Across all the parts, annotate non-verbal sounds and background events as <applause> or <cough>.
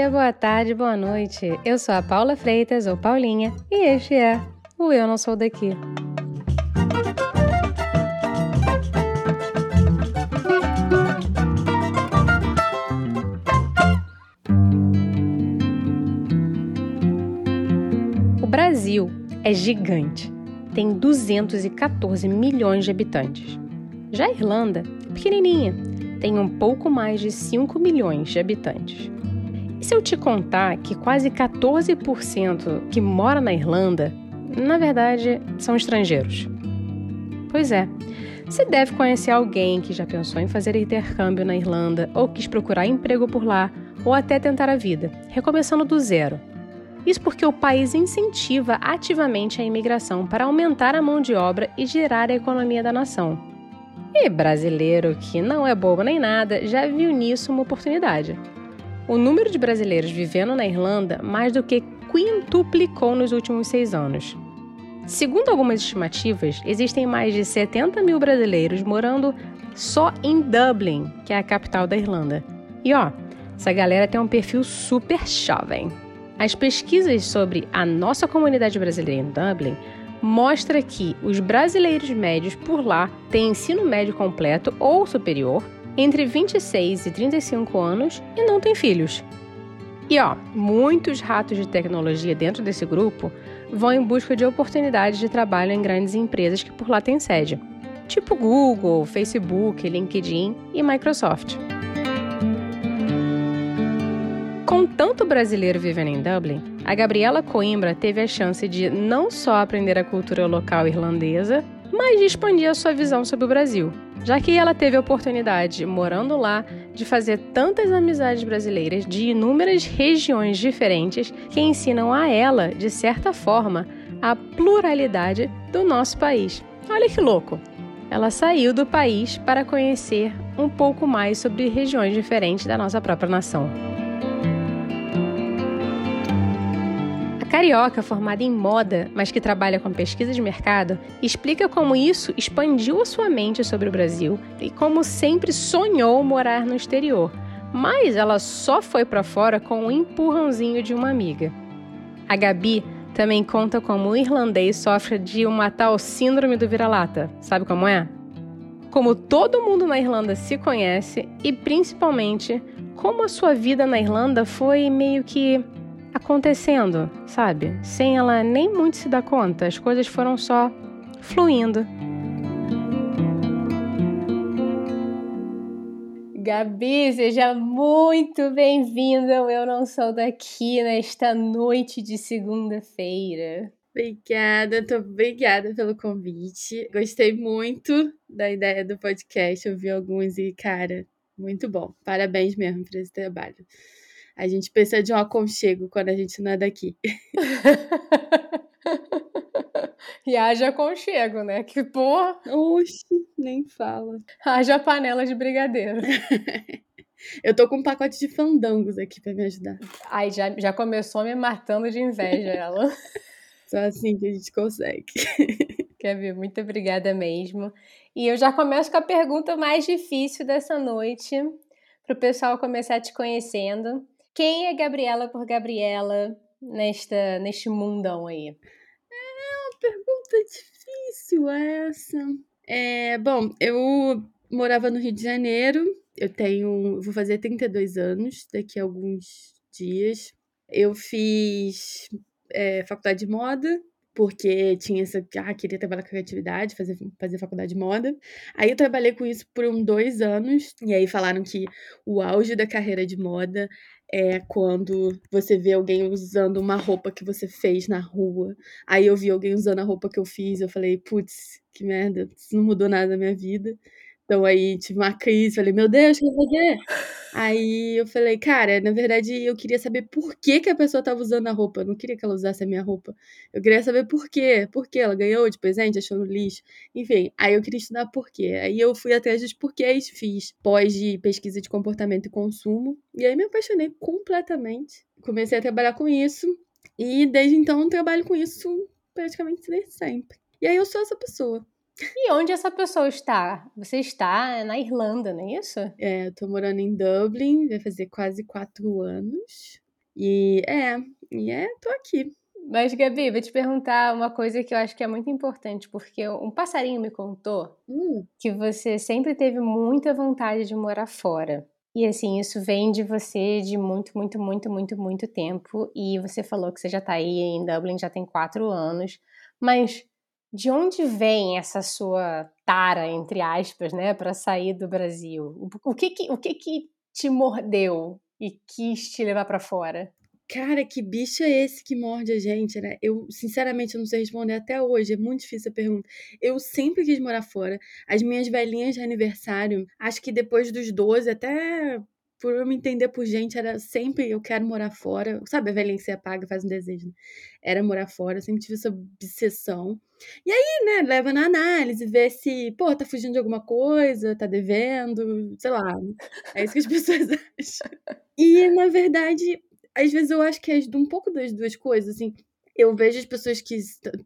dia, boa tarde, boa noite. Eu sou a Paula Freitas, ou Paulinha, e este é o Eu Não Sou Daqui. O Brasil é gigante. Tem 214 milhões de habitantes. Já a Irlanda é pequenininha, tem um pouco mais de 5 milhões de habitantes. E se eu te contar que quase 14% que mora na Irlanda, na verdade, são estrangeiros? Pois é. Você deve conhecer alguém que já pensou em fazer intercâmbio na Irlanda, ou quis procurar emprego por lá, ou até tentar a vida, recomeçando do zero. Isso porque o país incentiva ativamente a imigração para aumentar a mão de obra e gerar a economia da nação. E brasileiro, que não é bobo nem nada, já viu nisso uma oportunidade. O número de brasileiros vivendo na Irlanda mais do que quintuplicou nos últimos seis anos. Segundo algumas estimativas, existem mais de 70 mil brasileiros morando só em Dublin, que é a capital da Irlanda. E ó, essa galera tem um perfil super jovem. As pesquisas sobre a nossa comunidade brasileira em Dublin mostra que os brasileiros médios por lá têm ensino médio completo ou superior entre 26 e 35 anos e não têm filhos. E ó, muitos ratos de tecnologia dentro desse grupo vão em busca de oportunidades de trabalho em grandes empresas que por lá têm sede, tipo Google, Facebook, LinkedIn e Microsoft. Com tanto brasileiro vivendo em Dublin, a Gabriela Coimbra teve a chance de não só aprender a cultura local irlandesa, mas de expandir a sua visão sobre o Brasil, já que ela teve a oportunidade, morando lá, de fazer tantas amizades brasileiras de inúmeras regiões diferentes que ensinam a ela, de certa forma, a pluralidade do nosso país. Olha que louco! Ela saiu do país para conhecer um pouco mais sobre regiões diferentes da nossa própria nação. Carioca formada em moda, mas que trabalha com pesquisa de mercado, explica como isso expandiu a sua mente sobre o Brasil e como sempre sonhou morar no exterior. Mas ela só foi para fora com o empurrãozinho de uma amiga. A Gabi também conta como o irlandês sofre de uma tal síndrome do vira-lata. Sabe como é? Como todo mundo na Irlanda se conhece e principalmente como a sua vida na Irlanda foi meio que acontecendo, sabe? Sem ela nem muito se dar conta, as coisas foram só fluindo. Gabi, seja muito bem-vinda ao Eu Não Sou Daqui nesta noite de segunda-feira. Obrigada, tô obrigada pelo convite. Gostei muito da ideia do podcast, ouvi alguns e, cara, muito bom. Parabéns mesmo por esse trabalho. A gente precisa de um aconchego quando a gente não é daqui. <laughs> e haja aconchego, né? Que porra. Oxi, nem fala. Haja panela de brigadeiro. <laughs> Eu tô com um pacote de fandangos aqui para me ajudar. Ai, já, já começou me matando de inveja ela. <laughs> Só assim que a gente consegue. Quer ver? Muito obrigada mesmo. E eu já começo com a pergunta mais difícil dessa noite, para o pessoal começar te conhecendo. Quem é Gabriela por Gabriela nesta, neste mundão aí? É uma pergunta difícil essa. É, bom, eu morava no Rio de Janeiro. Eu tenho. Vou fazer 32 anos daqui a alguns dias. Eu fiz é, faculdade de moda, porque tinha essa. Ah, queria trabalhar com criatividade, fazer, fazer faculdade de moda. Aí eu trabalhei com isso por uns dois anos, e aí falaram que o auge da carreira de moda é quando você vê alguém usando uma roupa que você fez na rua. Aí eu vi alguém usando a roupa que eu fiz, eu falei, putz, que merda, isso não mudou nada na minha vida. Então aí tive uma crise, falei, meu Deus, o que eu vou fazer? Aí eu falei, cara, na verdade eu queria saber por que, que a pessoa estava usando a roupa. Eu não queria que ela usasse a minha roupa. Eu queria saber por quê. Por que ela ganhou de presente, achou no lixo. Enfim, aí eu queria estudar por quê. Aí eu fui atrás dos porquês, fiz pós de pesquisa de comportamento e consumo. E aí me apaixonei completamente. Comecei a trabalhar com isso. E desde então trabalho com isso praticamente sempre. E aí eu sou essa pessoa. E onde essa pessoa está? Você está na Irlanda, não é isso? É, eu tô morando em Dublin, vai fazer quase quatro anos. E é, e é, tô aqui. Mas, Gabi, vou te perguntar uma coisa que eu acho que é muito importante, porque um passarinho me contou hum. que você sempre teve muita vontade de morar fora. E assim, isso vem de você de muito, muito, muito, muito, muito tempo. E você falou que você já está aí em Dublin já tem quatro anos. Mas de onde vem essa sua tara, entre aspas, né, para sair do Brasil? O que que, o que que te mordeu e quis te levar para fora? Cara, que bicho é esse que morde a gente, né? Eu, sinceramente, não sei responder até hoje. É muito difícil a pergunta. Eu sempre quis morar fora. As minhas velhinhas de aniversário, acho que depois dos 12, até por eu me entender por gente, era sempre eu quero morar fora. Sabe, a você apaga faz um desejo, né? Era morar fora, eu sempre tive essa obsessão. E aí, né, leva na análise, vê se, pô, tá fugindo de alguma coisa, tá devendo, sei lá. É isso que as <laughs> pessoas acham. E, na verdade, às vezes eu acho que é um pouco das duas coisas, assim. Eu vejo as pessoas que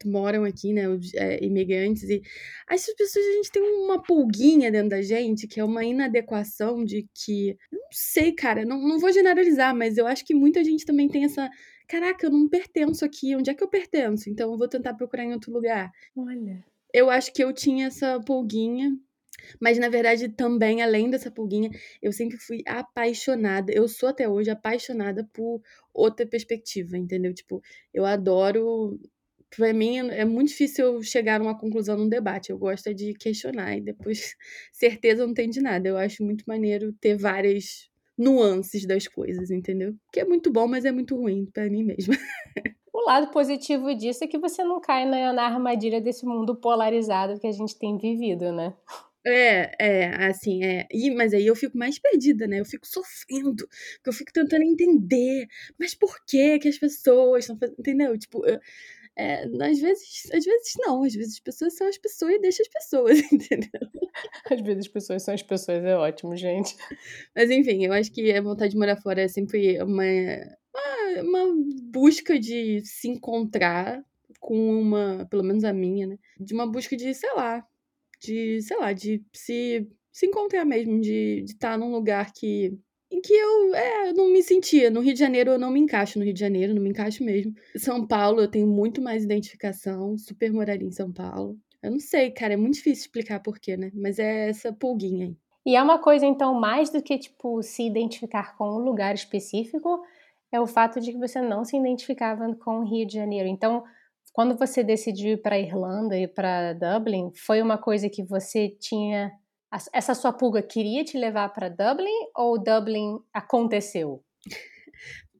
moram aqui, né, os é, imigrantes, e essas pessoas, a gente tem uma pulguinha dentro da gente, que é uma inadequação de que. Não sei, cara, não, não vou generalizar, mas eu acho que muita gente também tem essa. Caraca, eu não pertenço aqui, onde é que eu pertenço? Então eu vou tentar procurar em outro lugar. Olha. Eu acho que eu tinha essa pulguinha mas na verdade também, além dessa pulguinha, eu sempre fui apaixonada. Eu sou até hoje apaixonada por outra perspectiva, entendeu? Tipo, eu adoro. Pra mim é muito difícil eu chegar numa conclusão num debate. Eu gosto é de questionar e depois <laughs> certeza não tem de nada. Eu acho muito maneiro ter várias nuances das coisas, entendeu? Que é muito bom, mas é muito ruim para mim mesma. <laughs> O lado positivo disso é que você não cai na, na armadilha desse mundo polarizado que a gente tem vivido, né? É, é, assim, é. E, mas aí eu fico mais perdida, né? Eu fico sofrendo, porque eu fico tentando entender, mas por que que as pessoas estão fazendo, entendeu? Tipo, eu, é, às vezes, às vezes não, às vezes as pessoas são as pessoas e deixa as pessoas, <laughs> entendeu? Às vezes as pessoas são as pessoas, é ótimo, gente. Mas enfim, eu acho que a vontade de morar fora é sempre uma, uma, uma busca de se encontrar com uma, pelo menos a minha, né? De uma busca de, sei lá, de, sei lá, de se, se encontrar mesmo, de estar tá num lugar que em que eu, é, não me sentia. No Rio de Janeiro eu não me encaixo no Rio de Janeiro, não me encaixo mesmo. São Paulo eu tenho muito mais identificação, super moraria em São Paulo. Eu não sei, cara, é muito difícil explicar porquê, né? Mas é essa pulguinha aí. E é uma coisa, então, mais do que, tipo, se identificar com um lugar específico, é o fato de que você não se identificava com o Rio de Janeiro. Então, quando você decidiu ir para Irlanda e para Dublin, foi uma coisa que você tinha essa sua pulga queria te levar para Dublin ou Dublin aconteceu?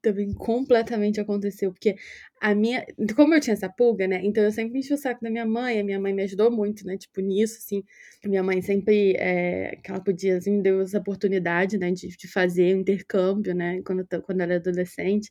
Dublin completamente aconteceu, porque a minha. Como eu tinha essa pulga, né? Então eu sempre enchi o saco da minha mãe, a minha mãe me ajudou muito, né? Tipo, nisso, assim. Minha mãe sempre, é, que ela podia, assim, deu essa oportunidade, né? De, de fazer um intercâmbio, né? Quando, quando era adolescente.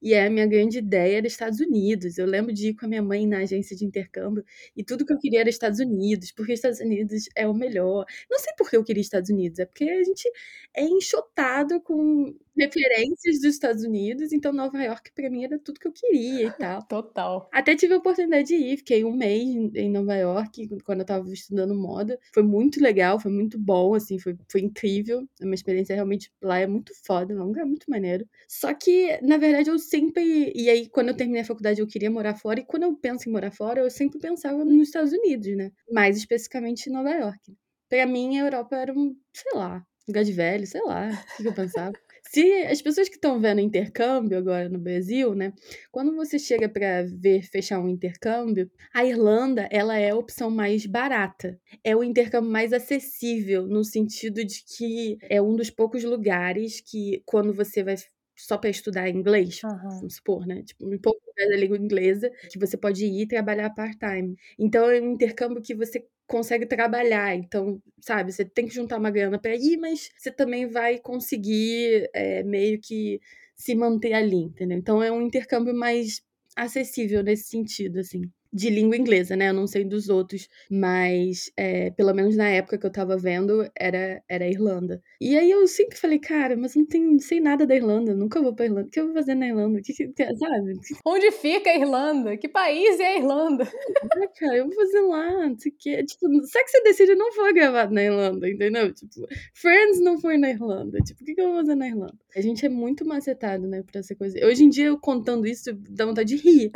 E a minha grande ideia era Estados Unidos. Eu lembro de ir com a minha mãe na agência de intercâmbio e tudo que eu queria era Estados Unidos, porque Estados Unidos é o melhor. Não sei por que eu queria Estados Unidos, é porque a gente é enxotado com referências dos Estados Unidos, então Nova York para mim era tudo que eu queria tal. Total. Até tive a oportunidade de ir, fiquei um mês em Nova York, quando eu tava estudando moda. Foi muito legal, foi muito bom, assim, foi, foi incrível. A minha experiência realmente lá é muito foda, é um lugar muito maneiro. Só que, na verdade, eu sempre. E aí, quando eu terminei a faculdade, eu queria morar fora, e quando eu penso em morar fora, eu sempre pensava nos Estados Unidos, né? Mais especificamente em Nova York. Pra mim, a Europa era um, sei lá, lugar de velho, sei lá, o que eu pensava. Se as pessoas que estão vendo intercâmbio agora no Brasil, né? Quando você chega para ver fechar um intercâmbio, a Irlanda ela é a opção mais barata. É o intercâmbio mais acessível no sentido de que é um dos poucos lugares que quando você vai só para estudar inglês, uhum. vamos supor, né? Tipo, um pouco da língua inglesa, que você pode ir trabalhar part-time. Então, é um intercâmbio que você consegue trabalhar. Então, sabe, você tem que juntar uma grana para ir, mas você também vai conseguir é, meio que se manter ali, entendeu? Então, é um intercâmbio mais acessível nesse sentido, assim. De língua inglesa, né? Eu não sei dos outros, mas é, pelo menos na época que eu tava vendo, era, era Irlanda. E aí eu sempre falei, cara, mas não, tenho, não sei nada da Irlanda, nunca vou pra Irlanda. O que eu vou fazer na Irlanda? Que, que, sabe? Onde fica a Irlanda? Que país é a Irlanda? É, <laughs> cara, eu vou fazer lá, não sei o quê. Tipo, Sex and the City não foi gravado na Irlanda, entendeu? Tipo, Friends não foi na Irlanda. Tipo, o que, que eu vou fazer na Irlanda? A gente é muito macetado, né, pra essa coisa. Hoje em dia, eu contando isso, dá vontade de rir.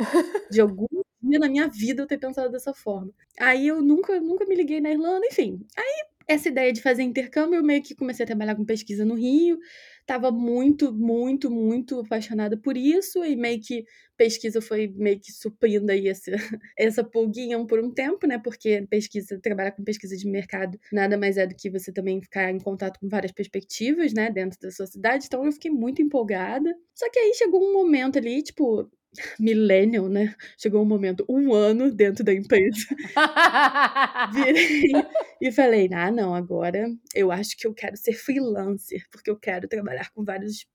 De algum na minha vida eu ter pensado dessa forma. Aí eu nunca, nunca me liguei na Irlanda, enfim. Aí essa ideia de fazer intercâmbio, eu meio que comecei a trabalhar com pesquisa no Rio, estava muito, muito, muito apaixonada por isso, e meio que pesquisa foi meio que suprindo aí essa, <laughs> essa pulguinha por um tempo, né? Porque pesquisa, trabalhar com pesquisa de mercado nada mais é do que você também ficar em contato com várias perspectivas, né, dentro da sua cidade. Então eu fiquei muito empolgada. Só que aí chegou um momento ali, tipo, millennial, né? Chegou um momento, um ano dentro da empresa. <laughs> Virei e falei: ah, não, agora eu acho que eu quero ser freelancer, porque eu quero trabalhar com vários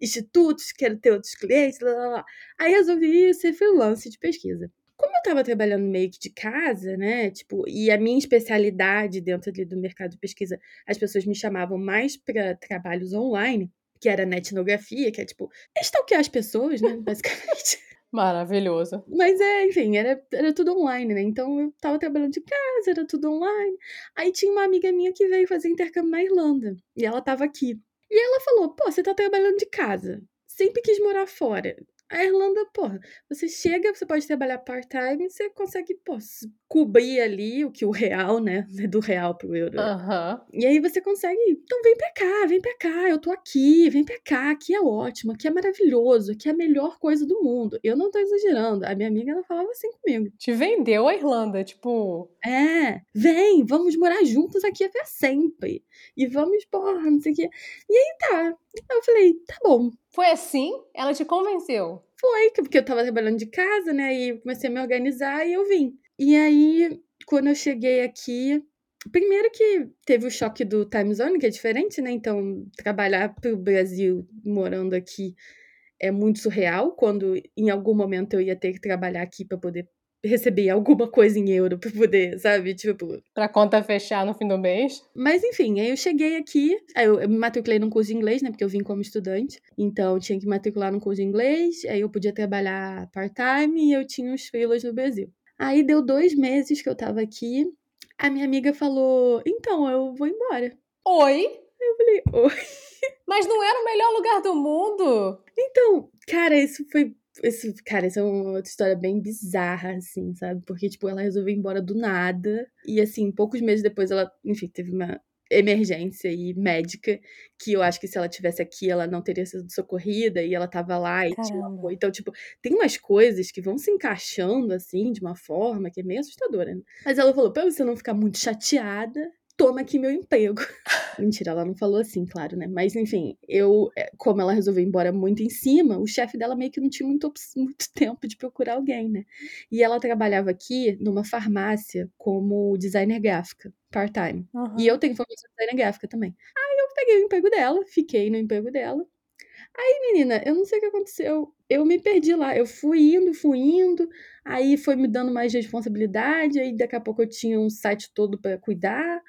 institutos, quero ter outros clientes, blá, blá, blá. Aí resolvi ser freelancer de pesquisa. Como eu estava trabalhando meio que de casa, né? Tipo, e a minha especialidade dentro ali do mercado de pesquisa, as pessoas me chamavam mais para trabalhos online que era na etnografia, que é tipo, stalkear as pessoas, né, <laughs> basicamente. Maravilhoso. Mas é, enfim, era, era tudo online, né? Então eu tava trabalhando de casa, era tudo online. Aí tinha uma amiga minha que veio fazer intercâmbio na Irlanda. E ela tava aqui. E ela falou: pô, você tá trabalhando de casa. Sempre quis morar fora. A Irlanda, porra, você chega, você pode trabalhar part-time, você consegue, pô, cobrir ali o que o real, né? <laughs> Do real pro euro. Uhum. E aí você consegue, então vem pra cá, vem pra cá, eu tô aqui, vem pra cá, aqui é ótimo, aqui é maravilhoso, aqui é a melhor coisa do mundo. Eu não tô exagerando, a minha amiga, ela falava assim comigo. Te vendeu a Irlanda, tipo... É, vem, vamos morar juntos aqui até sempre. E vamos, porra, não sei o quê. E aí tá. Eu falei, tá bom. Foi assim? Ela te convenceu? Foi, porque eu tava trabalhando de casa, né? E comecei a me organizar e eu vim. E aí, quando eu cheguei aqui, primeiro que teve o choque do time zone, que é diferente, né? Então, trabalhar pro Brasil morando aqui é muito surreal, quando em algum momento eu ia ter que trabalhar aqui para poder receber alguma coisa em euro pra poder, sabe? Tipo. Pra conta fechar no fim do mês. Mas enfim, aí eu cheguei aqui, aí eu, eu me matriculei num curso de inglês, né? Porque eu vim como estudante. Então tinha que matricular num curso de inglês, aí eu podia trabalhar part-time e eu tinha os freelas no Brasil. Aí deu dois meses que eu tava aqui, a minha amiga falou: Então, eu vou embora. Oi? Eu falei, oi. Mas não era o melhor lugar do mundo? Então, cara, isso foi esse, cara, isso é uma outra história bem bizarra, assim, sabe? Porque, tipo, ela resolveu ir embora do nada. E, assim, poucos meses depois ela, enfim, teve uma emergência e médica que eu acho que se ela tivesse aqui ela não teria sido socorrida e ela tava lá e tinha apoio. Então, tipo, tem umas coisas que vão se encaixando assim de uma forma que é meio assustadora. Né? Mas ela falou: "Para você não ficar muito chateada, toma aqui meu emprego. <laughs> Mentira, ela não falou assim, claro, né? Mas enfim, eu, é, como ela resolveu ir embora muito em cima, o chefe dela meio que não tinha muito, muito <laughs> tempo de procurar alguém, né? E ela trabalhava aqui numa farmácia como designer gráfica, part-time. Uhum. E eu tenho formação de designer gráfica também. Aí eu peguei o emprego dela, fiquei no emprego dela. Aí, menina, eu não sei o que aconteceu. Eu me perdi lá. Eu fui indo, fui indo. Aí foi me dando mais responsabilidade. Aí daqui a pouco eu tinha um site todo para cuidar.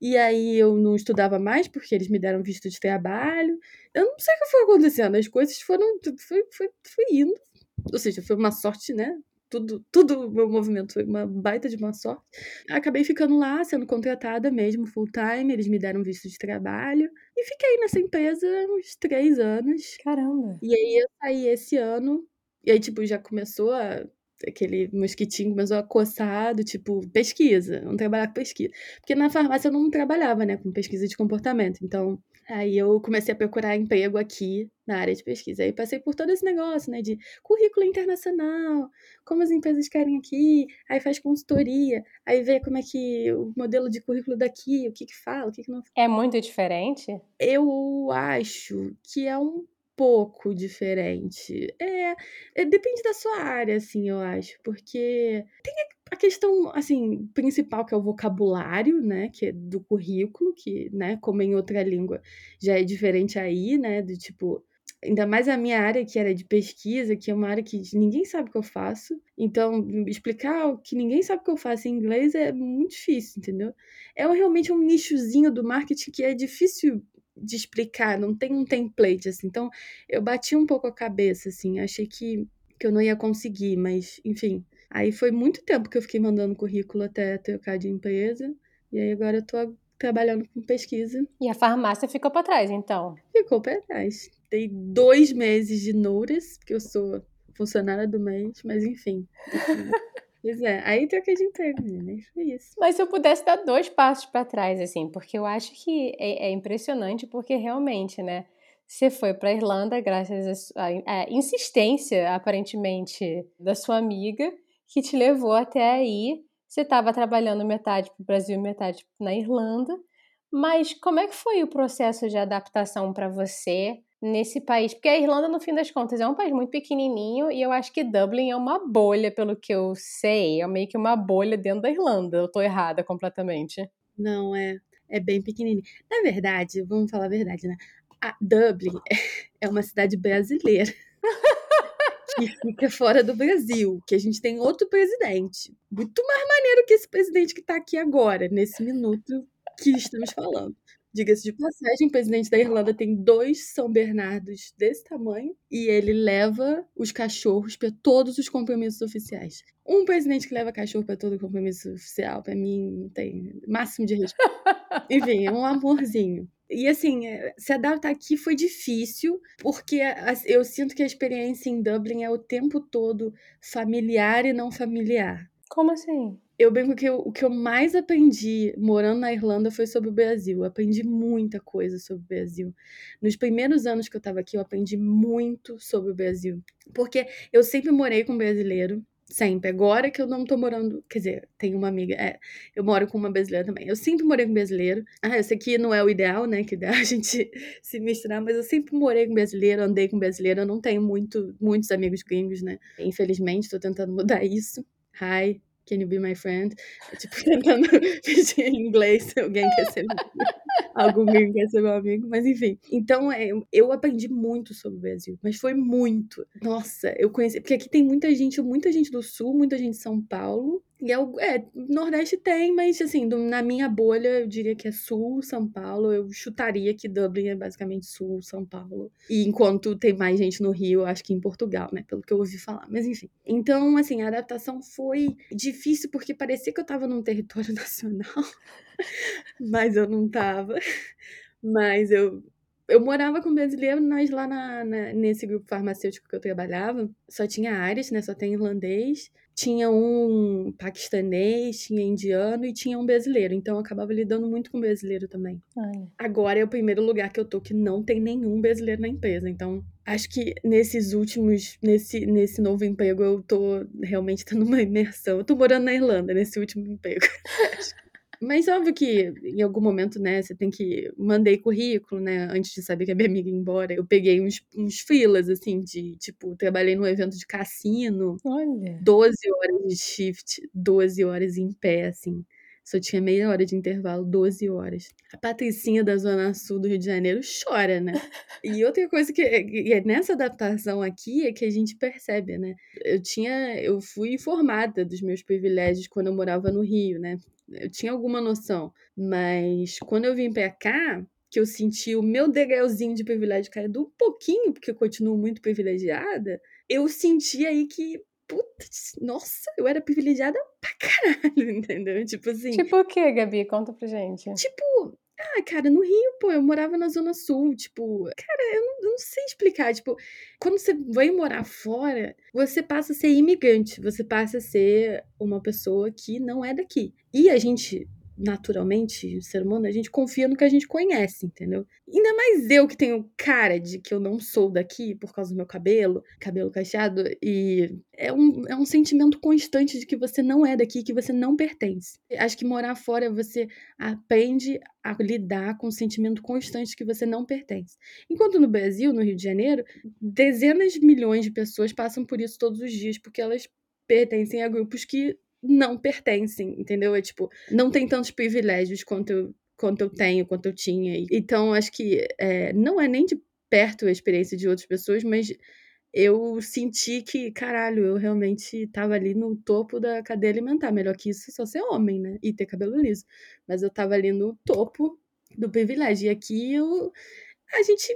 E aí eu não estudava mais porque eles me deram visto de trabalho. Eu não sei o que foi acontecendo. As coisas foram. Foi, foi, foi indo. Ou seja, foi uma sorte, né? Tudo, tudo meu movimento foi uma baita de uma sorte. Acabei ficando lá, sendo contratada mesmo, full time. Eles me deram visto de trabalho. E fiquei nessa empresa uns três anos. Caramba! E aí eu saí esse ano. E aí, tipo, já começou a aquele mosquitinho começou a coçar do tipo, pesquisa, vamos trabalhar com pesquisa. Porque na farmácia eu não trabalhava, né, com pesquisa de comportamento. Então, aí eu comecei a procurar emprego aqui na área de pesquisa. Aí passei por todo esse negócio, né, de currículo internacional, como as empresas querem aqui, aí faz consultoria, aí vê como é que o modelo de currículo daqui, o que que fala, o que que não É muito diferente? Eu acho que é um pouco diferente. É, é, depende da sua área, assim, eu acho, porque tem a questão, assim, principal que é o vocabulário, né, que é do currículo, que, né, como em outra língua já é diferente aí, né, do tipo ainda mais a minha área que era de pesquisa, que é uma área que ninguém sabe o que eu faço. Então, explicar o que ninguém sabe o que eu faço em inglês é muito difícil, entendeu? É realmente um nichozinho do marketing que é difícil de explicar, não tem um template, assim. Então, eu bati um pouco a cabeça, assim, achei que, que eu não ia conseguir, mas, enfim. Aí foi muito tempo que eu fiquei mandando currículo até trocar de empresa. E aí agora eu tô trabalhando com pesquisa. E a farmácia ficou para trás, então? Ficou para trás. Dei dois meses de notice, porque eu sou funcionária do mês, mas enfim. <laughs> Pois é, aí troquei de emprego, né? Foi isso. Mas se eu pudesse dar dois passos para trás, assim, porque eu acho que é, é, impressionante, porque realmente, né? Você foi para Irlanda graças à insistência, aparentemente, da sua amiga, que te levou até aí. Você estava trabalhando metade para o Brasil metade na Irlanda. Mas como é que foi o processo de adaptação para você nesse país? Porque a Irlanda, no fim das contas, é um país muito pequenininho e eu acho que Dublin é uma bolha, pelo que eu sei. É meio que uma bolha dentro da Irlanda. Eu tô errada completamente. Não, é, é bem pequenininho. Na verdade, vamos falar a verdade, né? A Dublin <laughs> é uma cidade brasileira. <laughs> que fica fora do Brasil, que a gente tem outro presidente. Muito mais maneiro que esse presidente que tá aqui agora, nesse minuto que estamos falando. Diga-se de passagem, o presidente da Irlanda tem dois São Bernardos desse tamanho e ele leva os cachorros para todos os compromissos oficiais. Um presidente que leva cachorro para todo compromisso oficial, para mim, não tem máximo de respeito. <laughs> Enfim, é um amorzinho. E assim, eh, se adaptar aqui foi difícil, porque eu sinto que a experiência em Dublin é o tempo todo familiar e não familiar. Como assim? Eu brinco que o que eu mais aprendi morando na Irlanda foi sobre o Brasil. Eu aprendi muita coisa sobre o Brasil. Nos primeiros anos que eu estava aqui, eu aprendi muito sobre o Brasil. Porque eu sempre morei com brasileiro, sempre. Agora que eu não tô morando, quer dizer, tenho uma amiga, é, eu moro com uma brasileira também. Eu sempre morei com brasileiro. Ah, eu sei que não é o ideal, né, que dá <laughs> a gente se misturar, mas eu sempre morei com brasileiro, andei com brasileiro. Eu não tenho muito, muitos amigos gringos, né? Infelizmente, tô tentando mudar isso. Hi, Can you be my friend? Tipo, <laughs> tentando pedir em inglês se alguém quer ser meu <laughs> algum amigo quer ser meu amigo, mas enfim. Então, é, eu aprendi muito sobre o Brasil, mas foi muito. Nossa, eu conheci, porque aqui tem muita gente, muita gente do Sul, muita gente de São Paulo, e é, é, Nordeste tem, mas assim, do, na minha bolha eu diria que é Sul, São Paulo. Eu chutaria que Dublin é basicamente Sul, São Paulo. E enquanto tem mais gente no Rio, acho que em Portugal, né? Pelo que eu ouvi falar. Mas enfim. Então, assim, a adaptação foi difícil porque parecia que eu tava num território <laughs> nacional, mas eu não tava. Mas eu eu morava com brasileiro, nós lá na, na, nesse grupo farmacêutico que eu trabalhava, só tinha áreas, né? Só tem irlandês tinha um paquistanês, tinha indiano e tinha um brasileiro. Então eu acabava lidando muito com brasileiro também. Ai. Agora é o primeiro lugar que eu tô que não tem nenhum brasileiro na empresa. Então acho que nesses últimos, nesse, nesse novo emprego eu tô realmente tendo uma imersão. Eu tô morando na Irlanda nesse último emprego. <laughs> Mas óbvio que em algum momento, né, você tem que. Mandei currículo, né, antes de saber que a minha amiga ia embora. Eu peguei uns, uns filas, assim, de tipo, trabalhei num evento de cassino. Olha. 12 horas de shift, 12 horas em pé, assim. Só tinha meia hora de intervalo, 12 horas. A Patricinha da Zona Sul do Rio de Janeiro chora, né? E outra coisa que é nessa adaptação aqui é que a gente percebe, né? Eu tinha, eu fui informada dos meus privilégios quando eu morava no Rio, né? Eu tinha alguma noção. Mas quando eu vim pra cá, que eu senti o meu degrauzinho de privilégio caindo um pouquinho, porque eu continuo muito privilegiada, eu senti aí que, putz, nossa, eu era privilegiada pra caralho, <laughs> entendeu? Tipo assim. Tipo o quê, Gabi? Conta pra gente. Tipo, ah, cara, no Rio, pô, eu morava na Zona Sul, tipo, cara, eu não, não, sei explicar, tipo, quando você vai morar fora, você passa a ser imigrante, você passa a ser uma pessoa que não é daqui. E a gente naturalmente, o ser humano, a gente confia no que a gente conhece, entendeu? Ainda mais eu que tenho cara de que eu não sou daqui por causa do meu cabelo, cabelo cacheado, e é um, é um sentimento constante de que você não é daqui, que você não pertence. Acho que morar fora você aprende a lidar com o sentimento constante de que você não pertence. Enquanto no Brasil, no Rio de Janeiro, dezenas de milhões de pessoas passam por isso todos os dias, porque elas pertencem a grupos que não pertencem, entendeu? É tipo, não tem tantos privilégios quanto eu, quanto eu tenho, quanto eu tinha. Então, acho que é, não é nem de perto a experiência de outras pessoas, mas eu senti que, caralho, eu realmente tava ali no topo da cadeia alimentar. Melhor que isso, só ser homem, né? E ter cabelo liso. Mas eu tava ali no topo do privilégio. E aqui eu. A gente.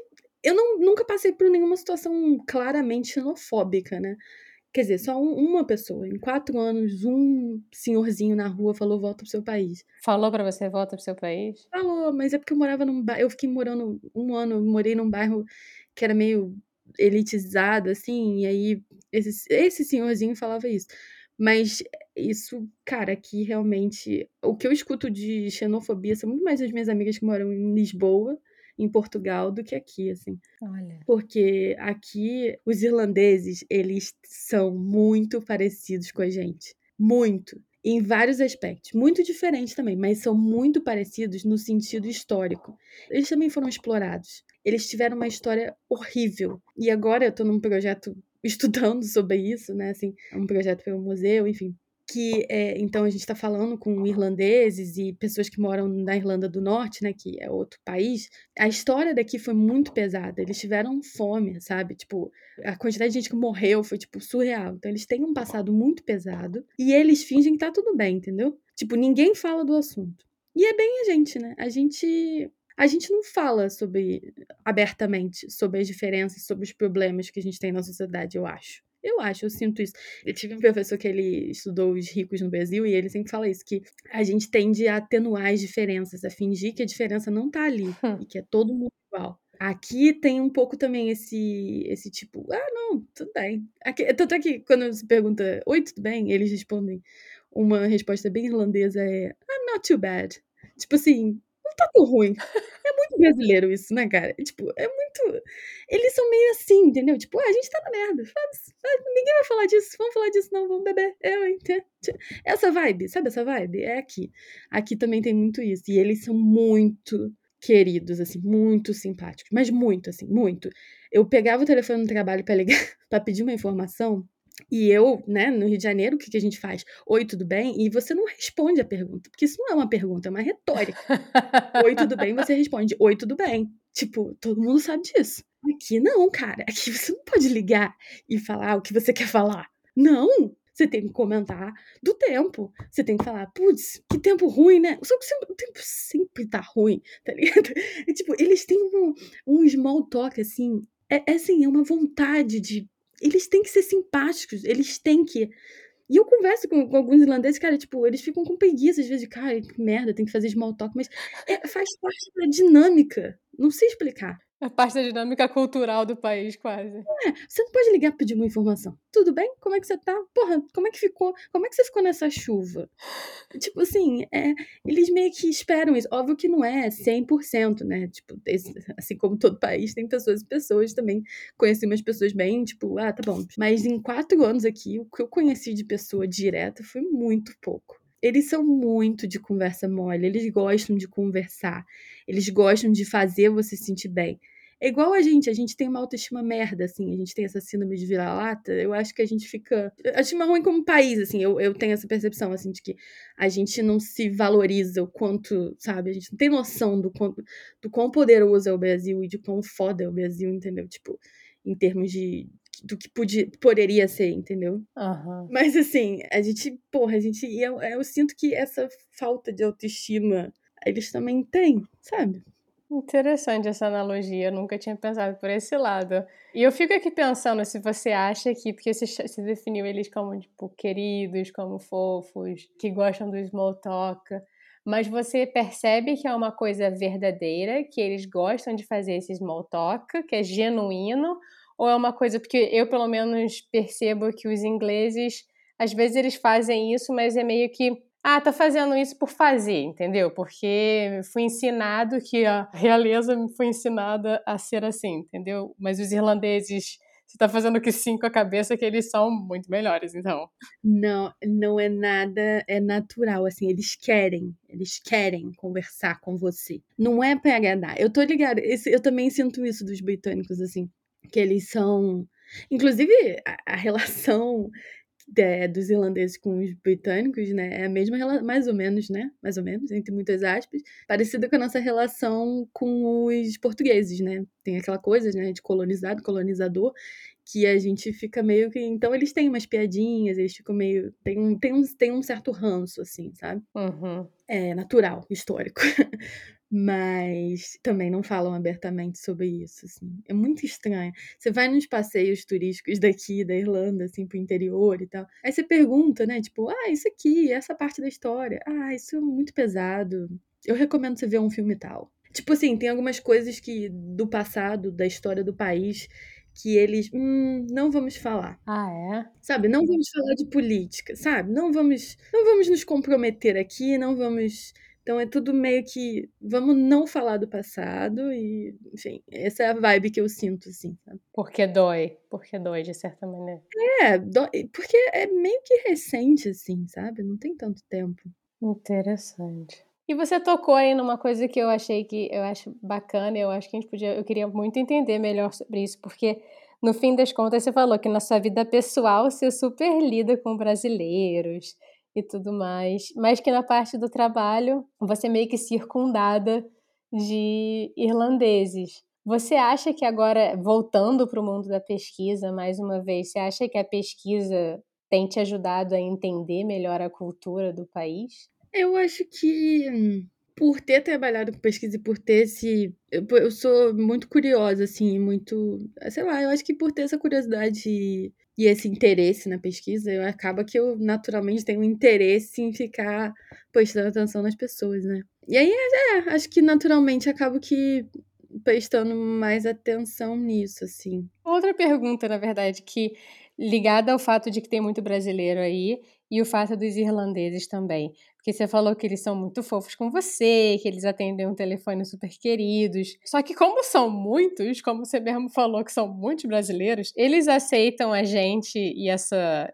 Eu não, nunca passei por nenhuma situação claramente xenofóbica, né? Quer dizer, só um, uma pessoa. Em quatro anos, um senhorzinho na rua falou: volta pro seu país. Falou para você: volta pro seu país? Falou, mas é porque eu morava num bairro. Eu fiquei morando um ano, morei num bairro que era meio elitizado, assim, e aí esse, esse senhorzinho falava isso. Mas isso, cara, aqui realmente. O que eu escuto de xenofobia são muito mais as minhas amigas que moram em Lisboa, em Portugal, do que aqui, assim. Olha. Porque aqui os irlandeses, eles são muito parecidos com a gente. Muito. Em vários aspectos. Muito diferentes também, mas são muito parecidos no sentido histórico. Eles também foram explorados. Eles tiveram uma história horrível. E agora eu tô num projeto <laughs> estudando sobre isso, né? Assim, é um projeto pelo museu, enfim. Que é, então a gente está falando com irlandeses e pessoas que moram na Irlanda do Norte, né? Que é outro país. A história daqui foi muito pesada. Eles tiveram fome, sabe? Tipo, a quantidade de gente que morreu foi, tipo, surreal. Então eles têm um passado muito pesado e eles fingem que tá tudo bem, entendeu? Tipo, ninguém fala do assunto. E é bem a gente, né? A gente a gente não fala sobre abertamente sobre as diferenças, sobre os problemas que a gente tem na sociedade, eu acho. Eu acho, eu sinto isso. Eu tive um professor que ele estudou os ricos no Brasil e ele sempre fala isso, que a gente tende a atenuar as diferenças, a fingir que a diferença não tá ali hum. e que é todo mundo igual. Aqui tem um pouco também esse, esse tipo, ah, não, tudo bem. Aqui, tanto é que quando você pergunta, oi, tudo bem? Eles respondem uma resposta bem irlandesa é, I'm not too bad. Tipo assim, não tá tão ruim. É muito brasileiro isso, né, cara? Tipo, é muito. Eles são meio assim, entendeu? Tipo, ah, a gente tá na merda. Ninguém vai falar disso. Vamos falar disso, não. Vamos beber. Eu entendo. Essa vibe, sabe essa vibe? É aqui. Aqui também tem muito isso. E eles são muito queridos, assim, muito simpáticos. Mas muito, assim, muito. Eu pegava o telefone no trabalho para ligar, <laughs> para pedir uma informação. E eu, né, no Rio de Janeiro, o que, que a gente faz? Oi, tudo bem? E você não responde a pergunta, porque isso não é uma pergunta, é uma retórica. Oi, tudo bem? Você responde, oi, tudo bem. Tipo, todo mundo sabe disso. Aqui não, cara. Aqui você não pode ligar e falar o que você quer falar. Não! Você tem que comentar do tempo. Você tem que falar, putz, que tempo ruim, né? Só que sempre, o tempo sempre tá ruim, tá ligado? <laughs> Tipo, eles têm um, um small talk, assim. É, é assim, é uma vontade de eles têm que ser simpáticos, eles têm que. E eu converso com, com, alguns irlandeses, cara, tipo, eles ficam com preguiça às vezes de, cara, que merda, tem que fazer small talk, mas é, faz parte da dinâmica. Não sei explicar. É parte dinâmica cultural do país, quase. É, você não pode ligar pedir uma informação. Tudo bem? Como é que você tá? Porra, como é que ficou? Como é que você ficou nessa chuva? Tipo assim, é, eles meio que esperam isso. Óbvio que não é 100%, né? Tipo, assim como todo país, tem pessoas e pessoas também. Conheci umas pessoas bem, tipo, ah, tá bom. Mas em quatro anos aqui, o que eu conheci de pessoa direta foi muito pouco eles são muito de conversa mole, eles gostam de conversar, eles gostam de fazer você se sentir bem. É igual a gente, a gente tem uma autoestima merda, assim, a gente tem essa síndrome de vira-lata, eu acho que a gente fica. Autoestima ruim como país, assim, eu, eu tenho essa percepção, assim, de que a gente não se valoriza o quanto, sabe, a gente não tem noção do, quanto, do quão poderoso é o Brasil e de quão foda é o Brasil, entendeu? Tipo, em termos de, do que podia, poderia ser, entendeu? Uhum. Mas assim, a gente, porra, a gente. Eu, eu sinto que essa falta de autoestima eles também têm, sabe? Interessante essa analogia, eu nunca tinha pensado por esse lado. E eu fico aqui pensando se você acha que, porque você, você definiu eles como, tipo, queridos, como fofos, que gostam do small talk, mas você percebe que é uma coisa verdadeira, que eles gostam de fazer esse small talk, que é genuíno, ou é uma coisa, porque eu pelo menos percebo que os ingleses, às vezes eles fazem isso, mas é meio que ah, tá fazendo isso por fazer, entendeu? Porque fui ensinado que a realeza me foi ensinada a ser assim, entendeu? Mas os irlandeses, você tá fazendo que sim com a cabeça que eles são muito melhores, então. Não, não é nada, é natural, assim, eles querem, eles querem conversar com você. Não é pra agradar. Eu tô ligada, eu também sinto isso dos britânicos, assim, que eles são. Inclusive, a, a relação é, dos irlandeses com os britânicos, né? É a mesma, mais ou menos, né? Mais ou menos, entre muitas aspas, parecida com a nossa relação com os portugueses, né? Tem aquela coisa, né, de colonizado, colonizador, que a gente fica meio que. Então, eles têm umas piadinhas, eles ficam meio. Tem um, tem um, tem um certo ranço, assim, sabe? Uhum. É natural, histórico. <laughs> Mas também não falam abertamente sobre isso, assim. É muito estranho. Você vai nos passeios turísticos daqui, da Irlanda, assim, pro interior e tal. Aí você pergunta, né? Tipo, ah, isso aqui, essa parte da história. Ah, isso é muito pesado. Eu recomendo você ver um filme tal. Tipo assim, tem algumas coisas que do passado, da história do país, que eles, hum, não vamos falar. Ah, é? Sabe, não vamos falar de política, sabe? Não vamos, não vamos nos comprometer aqui, não vamos então é tudo meio que vamos não falar do passado e, enfim, essa é a vibe que eu sinto, assim, sabe? Porque dói, porque dói, de certa maneira. É, dói, porque é meio que recente, assim, sabe? Não tem tanto tempo. Interessante. E você tocou aí numa coisa que eu achei que eu acho bacana, eu acho que a gente podia, eu queria muito entender melhor sobre isso, porque no fim das contas você falou que na sua vida pessoal você super lida com brasileiros, e tudo mais, mas que na parte do trabalho você é meio que circundada de irlandeses. Você acha que agora, voltando para o mundo da pesquisa mais uma vez, você acha que a pesquisa tem te ajudado a entender melhor a cultura do país? Eu acho que por ter trabalhado com pesquisa e por ter esse. Eu, eu, sou muito curiosa, assim, muito. Sei lá, eu acho que por ter essa curiosidade e esse interesse na pesquisa, eu, acaba que eu naturalmente tenho interesse em ficar prestando atenção nas pessoas, né? E aí, é, acho que naturalmente acabo que prestando mais atenção nisso, assim. Outra pergunta, na verdade, que ligada ao fato de que tem muito brasileiro aí e o fato dos irlandeses também. Porque você falou que eles são muito fofos com você, que eles atendem um telefone super queridos. Só que, como são muitos, como você mesmo falou que são muitos brasileiros, eles aceitam a gente e essa,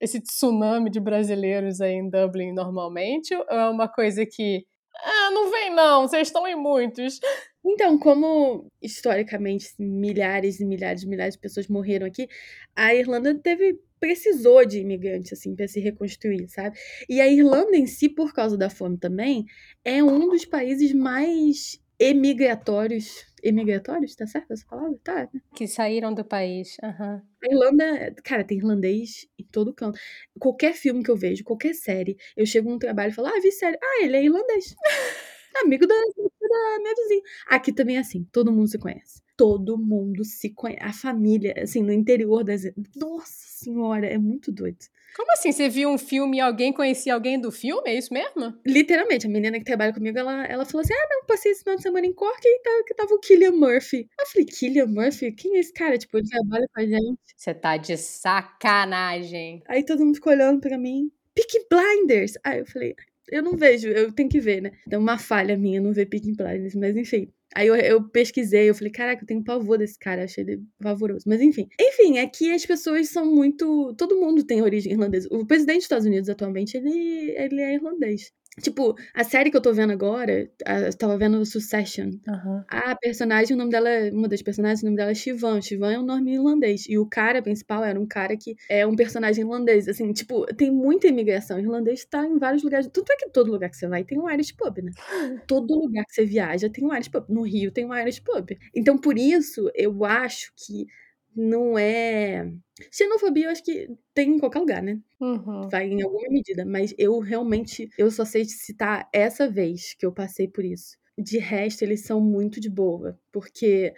esse tsunami de brasileiros aí em Dublin normalmente? Ou é uma coisa que. Ah, não vem não, vocês estão em muitos. Então, como historicamente milhares e milhares e milhares de pessoas morreram aqui, a Irlanda teve precisou de imigrantes, assim, para se reconstruir, sabe? E a Irlanda em si, por causa da fome também, é um dos países mais emigratórios. Emigratórios? Tá certo essa palavra? Tá. Né? Que saíram do país. Uhum. A Irlanda, cara, tem irlandês em todo canto. Qualquer filme que eu vejo, qualquer série, eu chego no trabalho e falo, ah, vi série. Ah, ele é irlandês. <laughs> Amigo da, da minha vizinha. Aqui também é assim, todo mundo se conhece todo mundo se conhece. A família, assim, no interior das. Nossa senhora, é muito doido. Como assim? Você viu um filme e alguém conhecia alguém do filme? É isso mesmo? Literalmente, a menina que trabalha comigo, ela, ela falou assim: ah, não, passei esse final de semana em Cork e tava, que tava o Killian Murphy. Eu falei, Killian Murphy? Quem é esse cara? Tipo, ele trabalha com a gente. Você tá de sacanagem. Aí todo mundo ficou olhando pra mim. Peaky Blinders! Aí eu falei, eu não vejo, eu tenho que ver, né? Então, uma falha minha não ver Peaky Blinders, mas enfim. Aí eu, eu, pesquisei, eu falei, caraca, eu tenho pavor desse cara, achei ele pavoroso. Mas enfim. Enfim, é que as pessoas são muito. Todo mundo tem origem irlandesa. O presidente dos Estados Unidos atualmente, ele, ele é irlandês. Tipo, a série que eu tô vendo agora, eu tava vendo Succession. Uhum. A personagem, o nome dela, uma das personagens, o nome dela é Shivan. Shivan é um nome irlandês. E o cara principal era um cara que é um personagem irlandês. Assim, tipo, tem muita imigração. O irlandês tá em vários lugares. Tanto é que todo lugar que você vai tem um Irish pub, né? <laughs> Todo lugar que você viaja tem um Irish pub. No Rio tem um Irish pub. Então, por isso, eu acho que não é. Xenofobia eu acho que tem em qualquer lugar, né? Uhum. Vai em alguma medida. Mas eu realmente. Eu só sei citar essa vez que eu passei por isso. De resto, eles são muito de boa. Porque.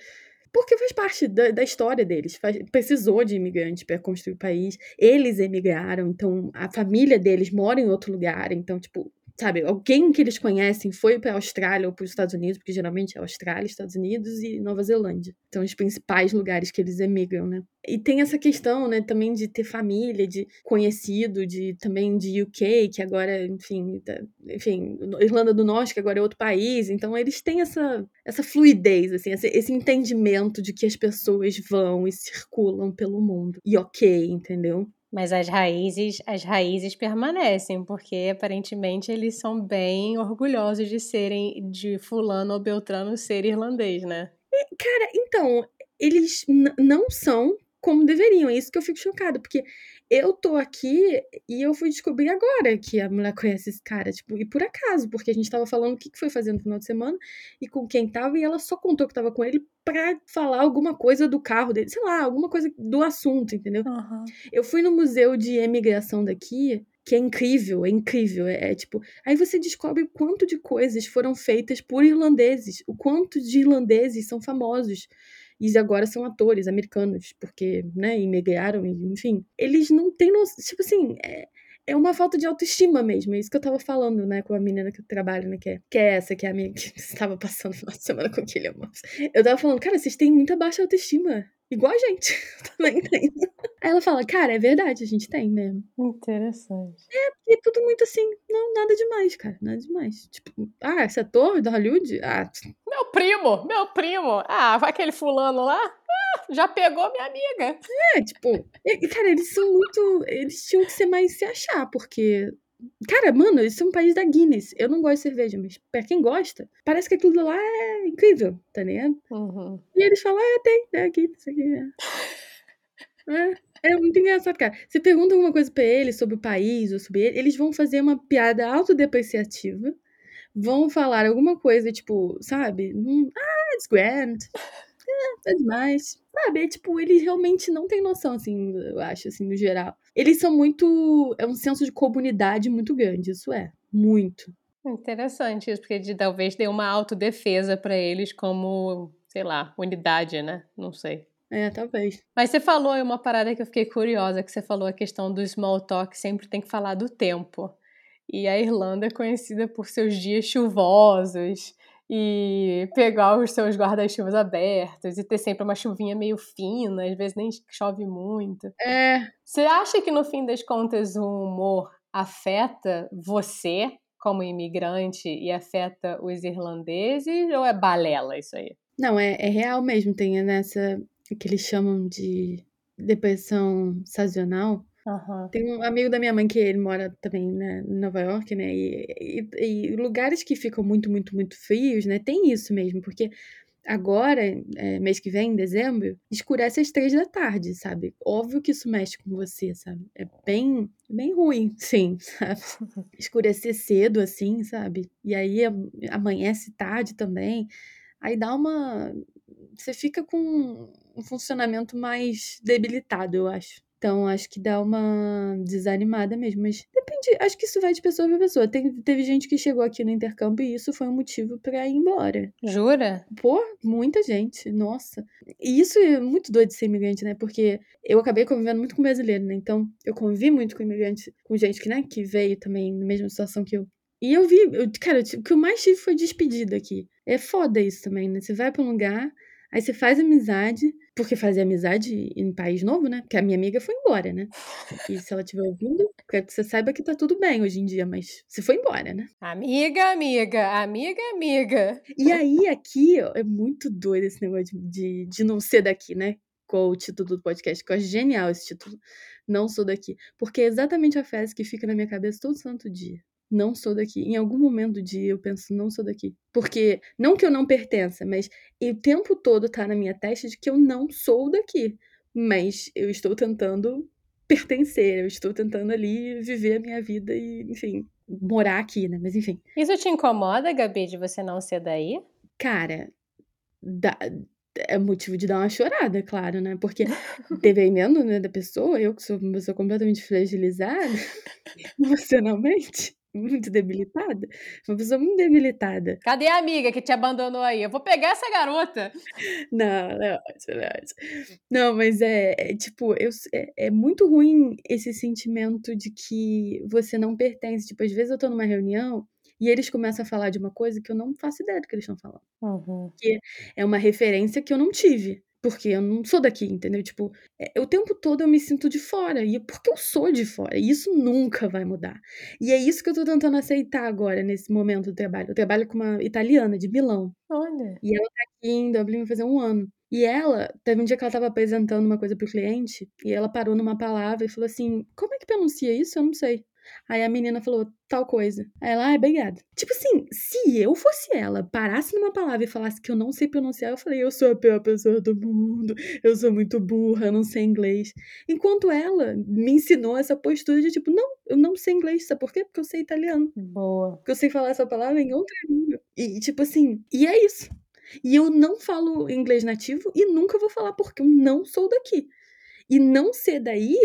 Porque faz parte da, da história deles. Faz, precisou de imigrantes para construir o país. Eles emigraram, então a família deles mora em outro lugar. Então, tipo, sabe, alguém que eles conhecem foi para a Austrália ou para os Estados Unidos, porque geralmente é Austrália, Estados Unidos e Nova Zelândia. Então, os principais lugares que eles emigram, né? E tem essa questão, né, também de ter família, de conhecido, de também de UK, que agora, enfim, tá, enfim, Irlanda do Norte, que agora é outro país. Então, eles têm essa, essa fluidez, assim, esse, esse entendimento de que as pessoas vão e circulam pelo mundo. E ok, entendeu? Mas as raízes, as raízes permanecem, porque aparentemente eles são bem orgulhosos de serem de fulano ou beltrano ser irlandês, né? Cara, então, eles não são como deveriam. É isso que eu fico chocada, porque eu tô aqui e eu fui descobrir agora que a mulher conhece esse cara, tipo, e por acaso, porque a gente tava falando o que foi fazer no final de semana e com quem tava, e ela só contou que tava com ele pra falar alguma coisa do carro dele, sei lá, alguma coisa do assunto, entendeu? Uhum. Eu fui no museu de emigração daqui, que é incrível, é incrível. É, é, tipo. Aí você descobre o quanto de coisas foram feitas por irlandeses, o quanto de irlandeses são famosos. E agora são atores americanos, porque, né, imigraram, enfim. Eles não têm noção. Tipo assim, é, é uma falta de autoestima mesmo. É isso que eu tava falando, né, com a menina que eu trabalho, né, que é, que é essa, que é a minha que <laughs> estava passando uma semana com aquele amor. Eu tava falando, cara, vocês têm muita baixa autoestima. Igual a gente. <laughs> Também tem. Aí ela fala, cara, é verdade, a gente tem mesmo. Interessante. É, porque é tudo muito assim, não, nada demais, cara, nada demais. Tipo, ah, esse ator da Hollywood? Ah. Meu primo, meu primo. Ah, vai aquele fulano lá? Ah, já pegou minha amiga. É, tipo, cara, eles são muito. Eles tinham que ser mais se achar, porque Cara, mano, isso é um país da Guinness. Eu não gosto de cerveja, mas pra quem gosta, parece que aquilo lá é incrível, tá ligado? Uhum. E eles falam, ah, tem, é Guinness aqui. É. <laughs> é. É muito engraçado, cara. Você pergunta alguma coisa pra eles sobre o país ou sobre ele, eles vão fazer uma piada autodepreciativa, vão falar alguma coisa, tipo, sabe? Ah, it's grand. É, <laughs> é demais. Sabe? É, tipo, eles realmente não têm noção, assim, eu acho, assim, no geral. Eles são muito. É um senso de comunidade muito grande, isso é. Muito. Interessante isso, porque de, talvez dê uma autodefesa para eles como, sei lá, unidade, né? Não sei. É, talvez. Mas você falou aí uma parada que eu fiquei curiosa, que você falou a questão do small talk, sempre tem que falar do tempo. E a Irlanda é conhecida por seus dias chuvosos e pegar os seus guarda-chuvas abertos e ter sempre uma chuvinha meio fina, às vezes nem chove muito. É. Você acha que no fim das contas o humor afeta você como imigrante e afeta os irlandeses ou é balela isso aí? Não, é, é real mesmo, tem nessa que eles chamam de depressão sazonal. Uhum. Tem um amigo da minha mãe que ele mora também né, em Nova York, né? E, e, e, lugares que ficam muito, muito, muito frios, né? Tem isso mesmo, porque agora, é, mês que vem, em dezembro, escurece às três da tarde, sabe? Óbvio que isso mexe com você, sabe? É bem, bem ruim, <laughs> sim, sabe? Escurecer cedo, assim, sabe? E aí amanhece tarde também. Aí dá uma. Você fica com um funcionamento mais debilitado, eu acho. Então, acho que dá uma desanimada mesmo. Mas depende, acho que isso vai de pessoa para pessoa. Tem, teve gente que chegou aqui no intercâmbio e isso foi um motivo para ir embora. Jura? Pô, muita gente, nossa. E isso é muito doido de ser imigrante, né? Porque eu acabei convivendo muito com brasileiro, né? Então, eu convivi muito com imigrante, com gente que, né, que veio também na mesma situação que eu. E eu vi, eu, cara, o que eu mais tive foi despedida aqui. É foda isso também, né? Você vai pra um lugar, aí você faz amizade, porque fazer amizade em país novo, né? Porque a minha amiga foi embora, né? E se ela estiver ouvindo, quero que você saiba que tá tudo bem hoje em dia, mas você foi embora, né? Amiga, amiga, amiga, amiga. E aí, aqui, ó, é muito doido esse negócio de, de, não ser daqui, né? Com o título do podcast, que eu acho genial esse título. Não sou daqui. Porque é exatamente a frase que fica na minha cabeça todo santo dia não sou daqui. Em algum momento do dia eu penso, não sou daqui. Porque, não que eu não pertença, mas o tempo todo tá na minha testa de que eu não sou daqui. Mas eu estou tentando pertencer, eu estou tentando ali viver a minha vida e, enfim, morar aqui, né? Mas enfim. Isso te incomoda, Gabi, de você não ser daí? Cara, é motivo de dar uma chorada, claro, né? Porque dependendo né, da pessoa, eu que sou uma pessoa completamente fragilizada <laughs> emocionalmente, muito debilitada. Uma pessoa muito debilitada. Cadê a amiga que te abandonou aí? Eu vou pegar essa garota. Não, não é não é ótimo. Não, mas é, é tipo, eu, é, é, muito ruim esse sentimento de que você não pertence. Tipo, às vezes eu tô numa reunião e eles começam a falar de uma coisa que eu não faço ideia do que eles estão falando. Uhum. Que é uma referência que eu não tive porque eu não sou daqui, entendeu? Tipo, é, o tempo todo eu me sinto de fora, e porque eu sou de fora, e isso nunca vai mudar. E é isso que eu tô tentando aceitar agora, nesse momento do trabalho. Eu trabalho com uma italiana de Milão. Olha. E ela tá aqui em Dublin vai fazer um ano. E ela, teve um dia que ela tava apresentando uma coisa pro cliente, e ela parou numa palavra e falou assim: Como é que pronuncia isso? Eu não sei. Aí a menina falou tal coisa. Aí ela, ah, obrigada. Tipo assim, se eu fosse ela, parasse numa palavra e falasse que eu não sei pronunciar, eu falei, eu sou a pior pessoa do mundo, eu sou muito burra, eu não sei inglês. Enquanto ela me ensinou essa postura de tipo, não, eu não sei inglês, sabe por quê? Porque eu sei italiano. Boa. Porque eu sei falar essa palavra em outra língua. E tipo assim, e é isso. E eu não falo inglês nativo e nunca vou falar porque eu não sou daqui. E não ser daí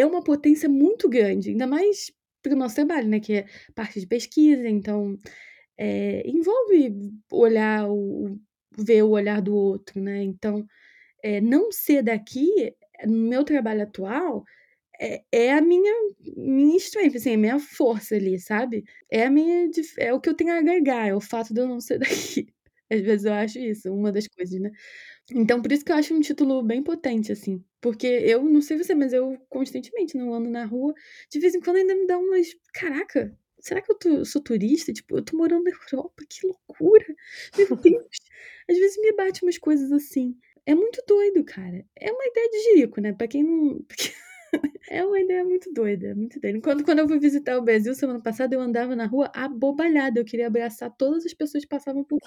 é uma potência muito grande, ainda mais para o nosso trabalho, né? Que é parte de pesquisa, então é, envolve olhar o, ver o olhar do outro, né? Então, é, não ser daqui, no meu trabalho atual, é, é a minha minha strength, assim, é a minha força ali, sabe? É a minha é o que eu tenho a agregar, é o fato de eu não ser <laughs> daqui. Às vezes eu acho isso, uma das coisas, né? Então, por isso que eu acho um título bem potente, assim. Porque eu, não sei você, mas eu constantemente não ando na rua. De vez em quando ainda me dá umas. Caraca, será que eu tô, sou turista? Tipo, eu tô morando na Europa, que loucura! Meu <laughs> Deus! Às vezes me bate umas coisas assim. É muito doido, cara. É uma ideia de jirico, né? Pra quem não. <laughs> É uma ideia muito doida, muito doida. Quando, quando eu fui visitar o Brasil semana passada, eu andava na rua abobalhada. Eu queria abraçar todas as pessoas que passavam por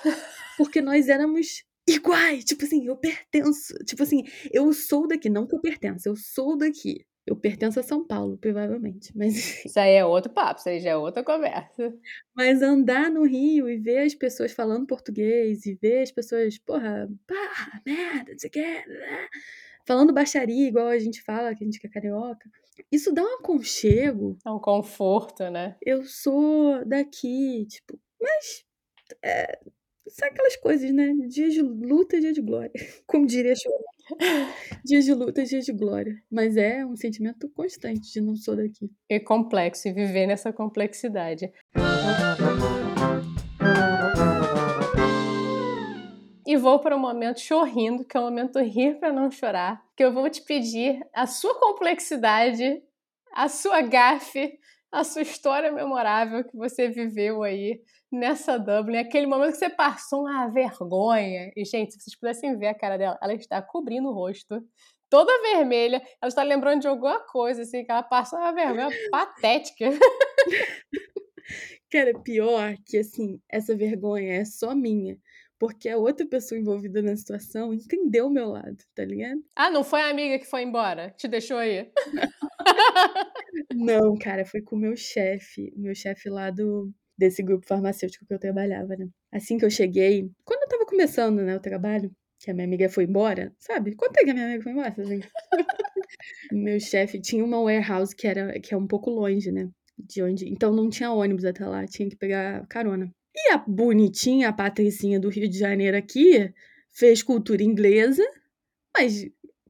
porque nós éramos iguais. Tipo assim, eu pertenço. Tipo assim, eu sou daqui. Não que eu pertenço, eu sou daqui. Eu pertenço a São Paulo, provavelmente. Mas Isso aí é outro papo, isso aí já é outra conversa. Mas andar no Rio e ver as pessoas falando português e ver as pessoas, porra, pá, merda, não sei o que falando baixaria, igual a gente fala, que a gente quer carioca. Isso dá um aconchego. É um conforto, né? Eu sou daqui, tipo. Mas. É, são aquelas coisas, né? Dias de luta dia de glória. <laughs> Como diria Chorão. Dias de luta dias de glória. Mas é um sentimento constante de não sou daqui. E complexo, e viver nessa complexidade. E vou para o momento chorrindo, que é o momento rir para não chorar, que eu vou te pedir a sua complexidade, a sua gafe, a sua história memorável que você viveu aí nessa Dublin, aquele momento que você passou uma vergonha. E, gente, se vocês pudessem ver a cara dela, ela está cobrindo o rosto, toda vermelha, ela está lembrando de alguma coisa, assim, que ela passou uma vergonha <laughs> patética. Cara, pior que, assim, essa vergonha é só minha. Porque a outra pessoa envolvida na situação entendeu o meu lado, tá ligado? Ah, não foi a amiga que foi embora? Te deixou aí? não, <laughs> cara, foi com o meu chefe. Meu chefe lá do, desse grupo farmacêutico que eu trabalhava, né? Assim que eu cheguei, quando eu tava começando, né, o trabalho, que a minha amiga foi embora, sabe? Quanto é que a minha amiga foi embora, <laughs> meu chefe tinha uma warehouse que era que é um pouco longe, né? De onde, então não tinha ônibus até lá, tinha que pegar carona. E a bonitinha, a Patricinha do Rio de Janeiro aqui, fez cultura inglesa, mas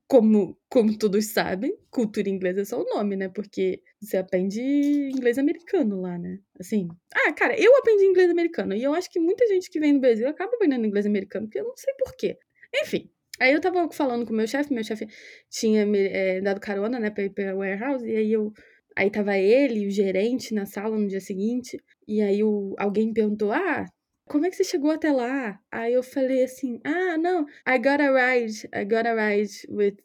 como, como todos sabem, cultura inglesa é só o nome, né? Porque você aprende inglês americano lá, né? Assim. Ah, cara, eu aprendi inglês americano. E eu acho que muita gente que vem do Brasil acaba aprendendo inglês americano, porque eu não sei porquê. Enfim. Aí eu tava falando com o meu chefe, meu chefe tinha me é, dado carona, né, pra ir pra warehouse, e aí eu. Aí tava ele e o gerente na sala no dia seguinte. E aí o, alguém perguntou: Ah, como é que você chegou até lá? Aí eu falei assim: Ah, não, I got a ride, I got a ride with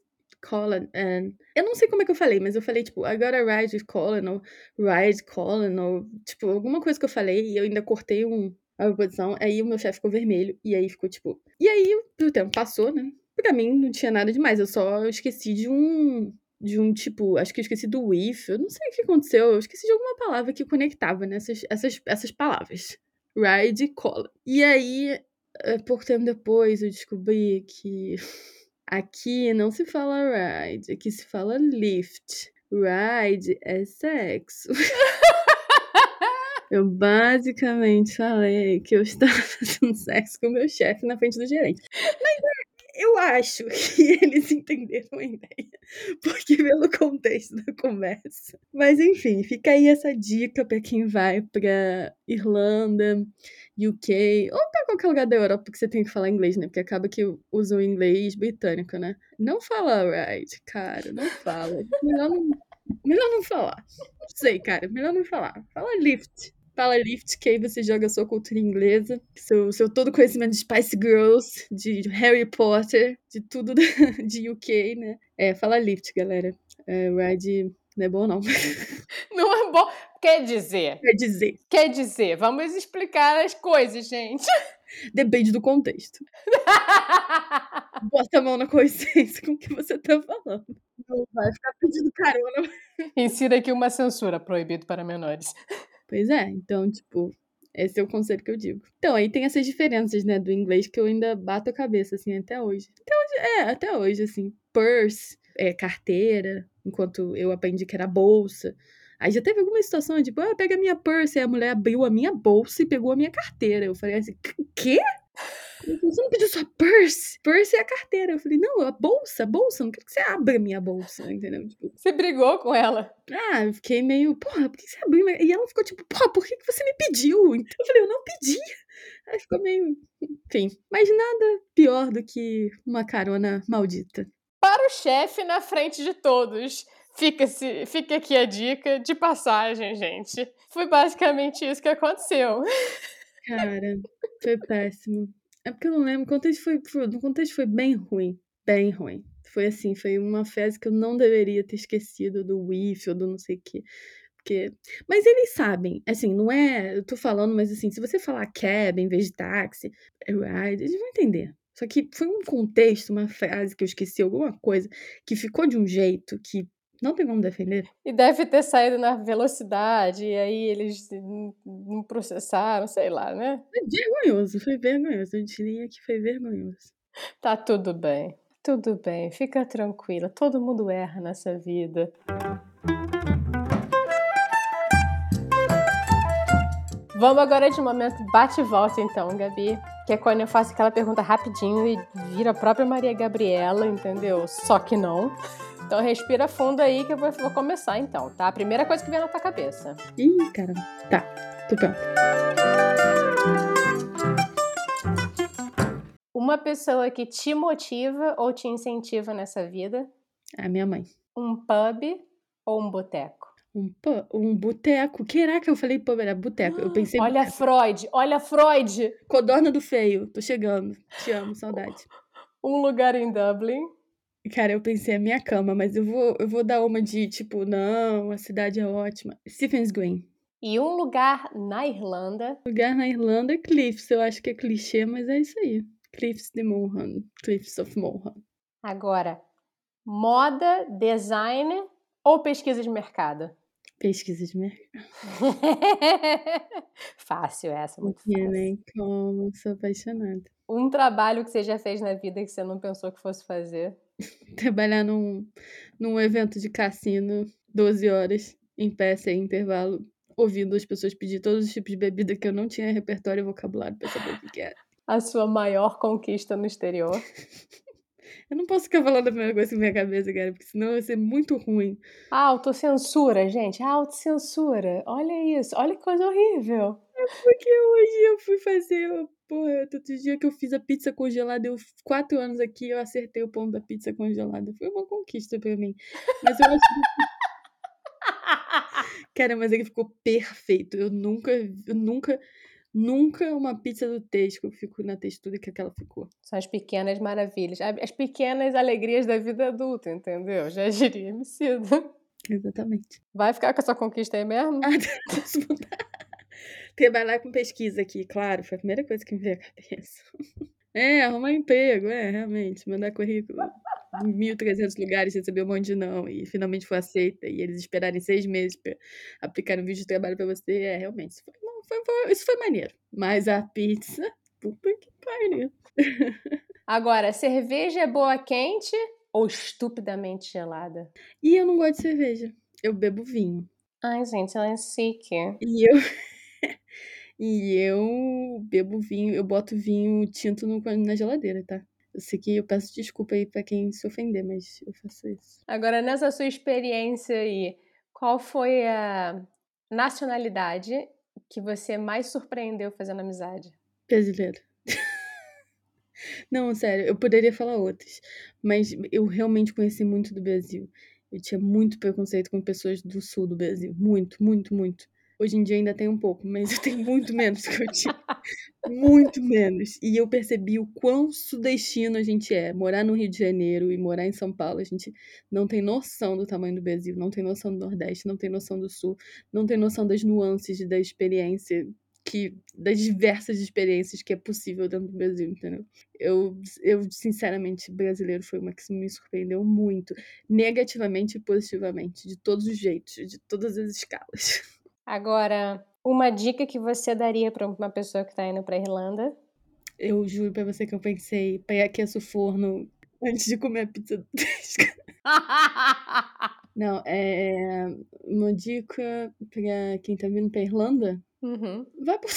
Colin. And... Eu não sei como é que eu falei, mas eu falei, tipo, I got a ride with Colin, ou ride Colin, ou, tipo, alguma coisa que eu falei, e eu ainda cortei um, a posição. Aí o meu chefe ficou vermelho, e aí ficou, tipo. E aí o tempo passou, né? Pra mim não tinha nada demais, eu só esqueci de um de um tipo, acho que eu esqueci do if, eu não sei o que aconteceu, eu esqueci de alguma palavra que conectava nessas essas, essas palavras. Ride e cola. E aí, eh, pouco tempo depois, eu descobri que <laughs> aqui não se fala ride, aqui se fala lift. Ride é sexo. <laughs> Eu basicamente falei que eu estava <laughs> fazendo sexo com o meu chefe na frente do gerente. Mas eu acho <laughs> que eles entenderam a ideia, porque pelo contexto da conversa. Mas enfim, fica aí essa dica para quem vai para Irlanda, UK, ou para qualquer lugar da Europa que você tem que falar inglês, né? Porque acaba que usam inglês britânico, né? Não fala right, cara, não fala. Melhor não, melhor não falar. Não sei, cara, melhor não falar. Fala lift. Fala Lift, que aí você joga sua cultura inglesa, seu, seu todo conhecimento de Spice Girls, de Harry Potter, de tudo <laughs> de UK, né? É, fala Lift, galera. É, Ride não é bom, não. <laughs> Não é bom. Quer dizer. Quer dizer. Quer dizer, vamos explicar as coisas, gente. <laughs> Depende do contexto. Bota a mão na consciência com o que você tá falando. Não vai ficar pedindo carona. Insira aqui uma censura proibido para menores. Pois é, então, tipo, esse é o conselho que eu digo. Então, aí tem essas diferenças, né, do inglês que eu ainda bato a cabeça, assim, até hoje. Até hoje, é, até hoje, assim. Purse, é, carteira, enquanto eu aprendi que era bolsa. Aí já teve alguma situação, tipo, ah, pega a minha purse. Aí a mulher abriu a minha bolsa e pegou a minha carteira. Eu falei assim, quê? Você não pediu sua purse? Purse é a carteira. Eu falei, não, a bolsa, bolsa, não quero que você abra a minha bolsa, entendeu? Tipo, você brigou com ela? Ah, eu fiquei meio, porra, por que você abriu? E ela ficou tipo, porra, por que você me pediu? Então eu falei, eu não pedi. Aí ficou meio, enfim. Mas nada pior do que uma carona maldita. Para o chefe na frente de todos. Fica, -se, fica aqui a dica de passagem, gente. Foi basicamente isso que aconteceu. <laughs> Cara, foi péssimo. É porque eu não lembro. O contexto foi, o contexto foi bem ruim. Bem ruim. Foi assim, foi uma fase que eu não deveria ter esquecido do WIF ou do não sei o quê. Porque... Mas eles sabem, assim, não é. Eu tô falando, mas assim, se você falar cab em vez de táxi, é eles vão entender. Só que foi um contexto, uma frase que eu esqueci, alguma coisa, que ficou de um jeito que não tem como defender. E deve ter saído na velocidade, e aí eles não processaram, sei lá, né? Foi vergonhoso, foi vergonhoso. Eu diria que foi vergonhoso. Tá tudo bem, tudo bem, fica tranquila. Todo mundo erra nessa vida. Vamos agora de momento bate e volta, então, Gabi. Que é quando eu faço aquela pergunta rapidinho e vira a própria Maria Gabriela, entendeu? Só que não. Então respira fundo aí que eu vou, vou começar então, tá? A primeira coisa que vem na tua cabeça. Ih, caramba. Tá, tô pronto. Uma pessoa que te motiva ou te incentiva nessa vida? A minha mãe. Um pub ou um boteco? Um, um boteco. Caraca, eu falei pub, era boteco. Eu pensei. Olha boteco. Freud, olha Freud! Codorna do feio, tô chegando. Te amo, saudade. Um lugar em Dublin Cara, eu pensei a minha cama, mas eu vou, eu vou dar uma de tipo, não, a cidade é ótima. Stephen's Green. E um lugar na Irlanda. Lugar na Irlanda é Cliffs. Eu acho que é clichê, mas é isso aí. Cliffs de Mohan. Cliffs of Mohan. Agora, moda, design ou pesquisa de mercado? Pesquisa de mercado. <laughs> fácil essa, muito fácil. nem como, sou apaixonada. Um trabalho que você já fez na vida que você não pensou que fosse fazer? <laughs> trabalhar num, num evento de cassino 12 horas em pé, sem intervalo, ouvindo as pessoas pedir todos os tipos de bebida que eu não tinha repertório e vocabulário para saber o que era. A sua maior conquista no exterior? <laughs> eu não posso ficar falando a primeira coisa que vem à cabeça, cara, porque senão vai ser muito ruim. Autocensura, gente. Autocensura. Olha isso. Olha que coisa horrível. É porque hoje eu fui fazer Porra, todo dia que eu fiz a pizza congelada, eu quatro anos aqui, eu acertei o ponto da pizza congelada. Foi uma conquista pra mim. Mas eu acho que... <laughs> Cara, mas ele ficou perfeito. Eu nunca, eu nunca, nunca uma pizza do Tesco eu fico na textura que aquela ficou. São as pequenas maravilhas. As pequenas alegrias da vida adulta, entendeu? Já diria Emicida. Exatamente. Vai ficar com essa conquista aí mesmo? Ah, posso mudar. Trabalhar com pesquisa aqui, claro, foi a primeira coisa que me veio à cabeça. <laughs> É, arrumar emprego, é, realmente. Mandar currículo em 1.300 lugares, receber um monte de não, e finalmente foi aceita, e eles esperarem seis meses para aplicar um vídeo de trabalho para você, é, realmente, isso foi, foi, foi, isso foi maneiro. Mas a pizza, puta que pariu. <laughs> Agora, cerveja é boa quente ou estupidamente gelada? E eu não gosto de cerveja, eu bebo vinho. Ai, gente, ela é sick. E eu... <laughs> E eu bebo vinho, eu boto vinho tinto no, na geladeira, tá? Eu sei que eu peço desculpa aí pra quem se ofender, mas eu faço isso. Agora, nessa sua experiência aí, qual foi a nacionalidade que você mais surpreendeu fazendo amizade? Brasileiro. <laughs> Não, sério, eu poderia falar outros, mas eu realmente conheci muito do Brasil. Eu tinha muito preconceito com pessoas do sul do Brasil. Muito, muito, muito Hoje em dia ainda tem um pouco, mas eu tenho muito menos que eu tinha. muito menos. E eu percebi o quão sudestino a gente é. Morar no Rio de Janeiro e morar em São Paulo, a gente não tem noção do tamanho do Brasil, não tem noção do Nordeste, não tem noção do Sul, não tem noção das nuances da experiência que das diversas experiências que é possível dentro do Brasil, entendeu? Eu, eu sinceramente, brasileiro foi uma que me surpreendeu muito, negativamente e positivamente, de todos os jeitos, de todas as escalas. <laughs> Agora, uma dica que você daria para uma pessoa que está indo para Irlanda? Eu juro para você que eu pensei, pré-aqueço o forno antes de comer a pizza <laughs> Não, é uma dica para quem tá vindo pra Irlanda Uhum. Vai por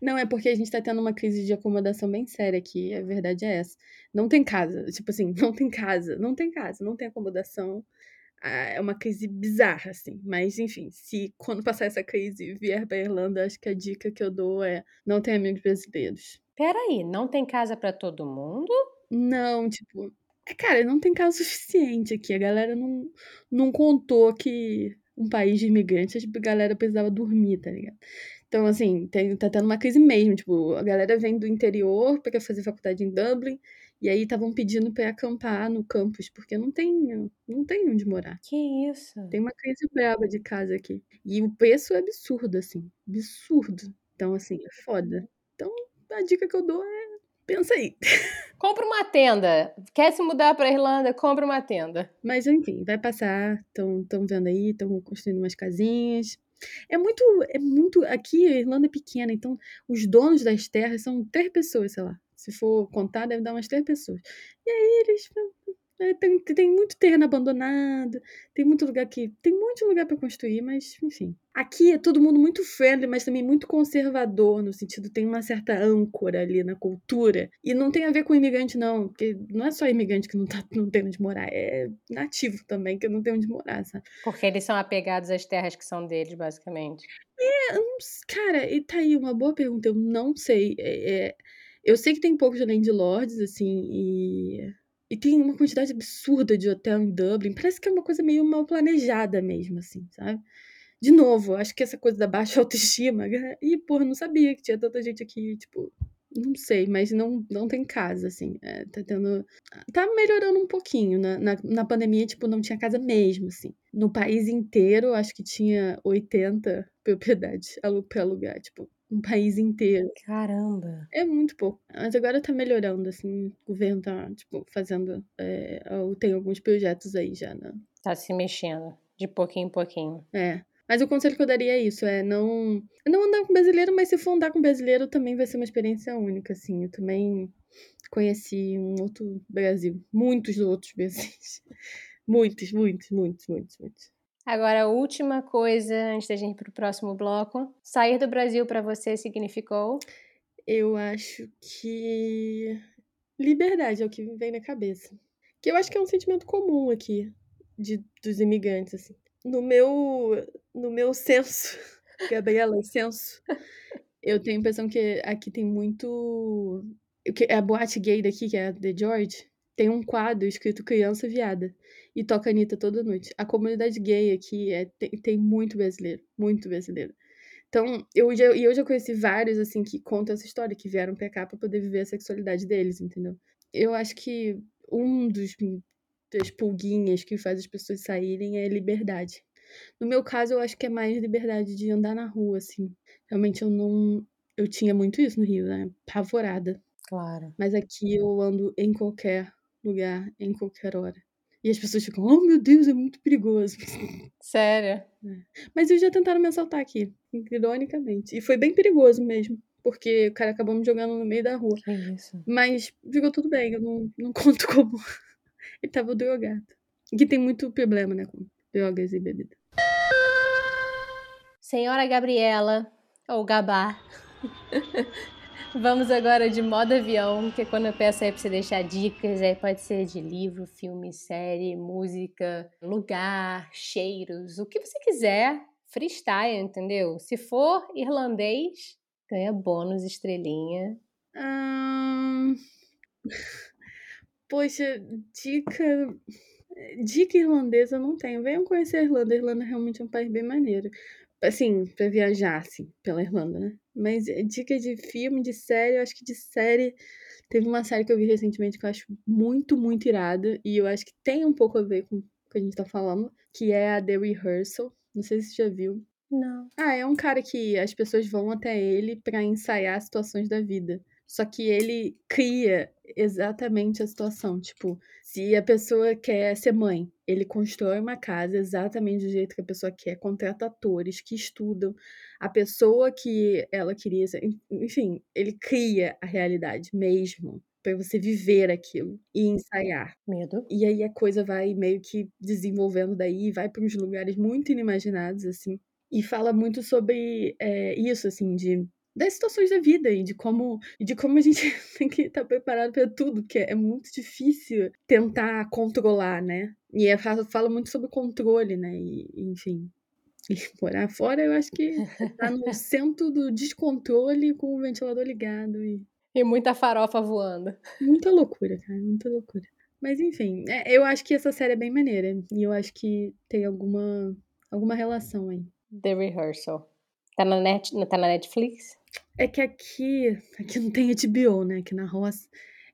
Não, é porque a gente tá tendo uma crise de acomodação bem séria aqui, a verdade é essa. Não tem casa, tipo assim, não tem casa, não tem casa, não tem acomodação. Ah, é uma crise bizarra, assim. Mas, enfim, se quando passar essa crise vier pra Irlanda, acho que a dica que eu dou é não tem amigos brasileiros. Peraí, não tem casa para todo mundo? Não, tipo. É, cara, não tem casa suficiente aqui. A galera não, não contou que um país de imigrantes, tipo, a galera precisava dormir, tá ligado? Então, assim, tem, tá tendo uma crise mesmo. Tipo, a galera vem do interior para fazer faculdade em Dublin. E aí estavam pedindo para acampar no campus, porque não tem, não tem onde morar. Que isso? Tem uma crise braba de casa aqui. E o preço é absurdo, assim. Absurdo. Então, assim, é foda. Então, a dica que eu dou é pensa aí. <laughs> Compra uma tenda. Quer se mudar para Irlanda? Compra uma tenda. Mas enfim, vai passar. Estão vendo aí, estão construindo umas casinhas. É muito, é muito. Aqui a Irlanda é pequena, então os donos das terras são três pessoas, sei lá. Se for contar, deve dar umas três pessoas. E aí eles é, tem, tem muito terreno abandonado, tem muito lugar que. Tem muito lugar para construir, mas, enfim. Aqui é todo mundo muito friendly, mas também muito conservador, no sentido, tem uma certa âncora ali na cultura. E não tem a ver com imigrante, não, porque não é só imigrante que não, tá, não tem onde morar, é nativo também que não tem onde morar, sabe? Porque eles são apegados às terras que são deles, basicamente. É, cara, e tá aí uma boa pergunta, eu não sei. É, é, eu sei que tem poucos landlords, assim, e e tem uma quantidade absurda de hotel em Dublin. Parece que é uma coisa meio mal planejada mesmo, assim, sabe? De novo, acho que essa coisa da baixa <laughs> autoestima. E, porra, não sabia que tinha tanta gente aqui, tipo. Não sei, mas não, não tem casa, assim. É, tá tendo. Tá melhorando um pouquinho. Na, na, na pandemia, tipo, não tinha casa mesmo, assim. No país inteiro, acho que tinha 80 propriedades <laughs> pra alugar. Tipo, um país inteiro. Caramba! É muito pouco. Mas agora tá melhorando, assim. O governo tá, tipo, fazendo. É, tem alguns projetos aí já, né? Tá se mexendo, de pouquinho em pouquinho. É. Mas o conselho que eu daria é isso, é não, não andar com brasileiro, mas se for andar com brasileiro também vai ser uma experiência única, assim. Eu também conheci um outro Brasil, muitos outros <laughs> Brasis. muitos, muitos, muitos, muitos, muitos. Agora, a última coisa, antes da gente ir para o próximo bloco. Sair do Brasil para você significou? Eu acho que. Liberdade é o que me vem na cabeça. Que eu acho que é um sentimento comum aqui, de, dos imigrantes, assim. No meu, no meu senso, <laughs> Gabriela, senso, eu tenho a impressão que aqui tem muito. Que a boate gay daqui, que é a The George, tem um quadro escrito Criança Viada e toca Anitta toda noite. A comunidade gay aqui é, tem, tem muito brasileiro, muito brasileiro. Então, eu já, eu já conheci vários, assim, que contam essa história, que vieram pra cá pra poder viver a sexualidade deles, entendeu? Eu acho que um dos das pulguinhas que faz as pessoas saírem é liberdade. No meu caso, eu acho que é mais liberdade de andar na rua, assim. Realmente eu não. Eu tinha muito isso no Rio, né? Pavorada. Claro. Mas aqui eu ando em qualquer lugar, em qualquer hora. E as pessoas ficam, oh meu Deus, é muito perigoso. <laughs> Sério? É. Mas eles já tentaram me assaltar aqui, ironicamente. E foi bem perigoso mesmo. Porque o cara acabou me jogando no meio da rua. Que isso? Mas ficou tudo bem, eu não, não <laughs> conto como. Ele tava drogado. Que tem muito problema, né, com drogas e bebida. Senhora Gabriela, ou Gabá. <laughs> Vamos agora de modo avião, que é quando eu peço aí pra você deixar dicas, aí pode ser de livro, filme, série, música, lugar, cheiros, o que você quiser, freestyle, entendeu? Se for irlandês, ganha bônus, estrelinha. Hum... Poxa, dica. Dica irlandesa eu não tenho. Venham conhecer a Irlanda. A Irlanda realmente é um país bem maneiro. Assim, pra viajar, assim, pela Irlanda, né? Mas é, dica de filme, de série, eu acho que de série. Teve uma série que eu vi recentemente que eu acho muito, muito irada. E eu acho que tem um pouco a ver com o que a gente tá falando, que é a The Rehearsal. Não sei se você já viu. Não. Ah, é um cara que as pessoas vão até ele para ensaiar situações da vida. Só que ele cria exatamente a situação. Tipo, se a pessoa quer ser mãe, ele constrói uma casa exatamente do jeito que a pessoa quer, contrata atores que estudam a pessoa que ela queria ser. Enfim, ele cria a realidade mesmo para você viver aquilo e ensaiar. Medo. E aí a coisa vai meio que desenvolvendo daí, vai para uns lugares muito inimaginados assim. E fala muito sobre é, isso, assim, de das situações da vida e de como, e de como a gente <laughs> tem que estar tá preparado para tudo, que é, muito difícil tentar controlar, né? E é, fala muito sobre controle, né? E, enfim. E <laughs> morar fora, eu acho que tá no <laughs> centro do descontrole com o ventilador ligado e. E muita farofa voando. Muita loucura, cara, muita loucura. Mas enfim, é, eu acho que essa série é bem maneira. E eu acho que tem alguma, alguma relação aí. The Rehearsal. Tá na, net, tá na Netflix? É que aqui, aqui não tem HBO, né? Aqui na roça.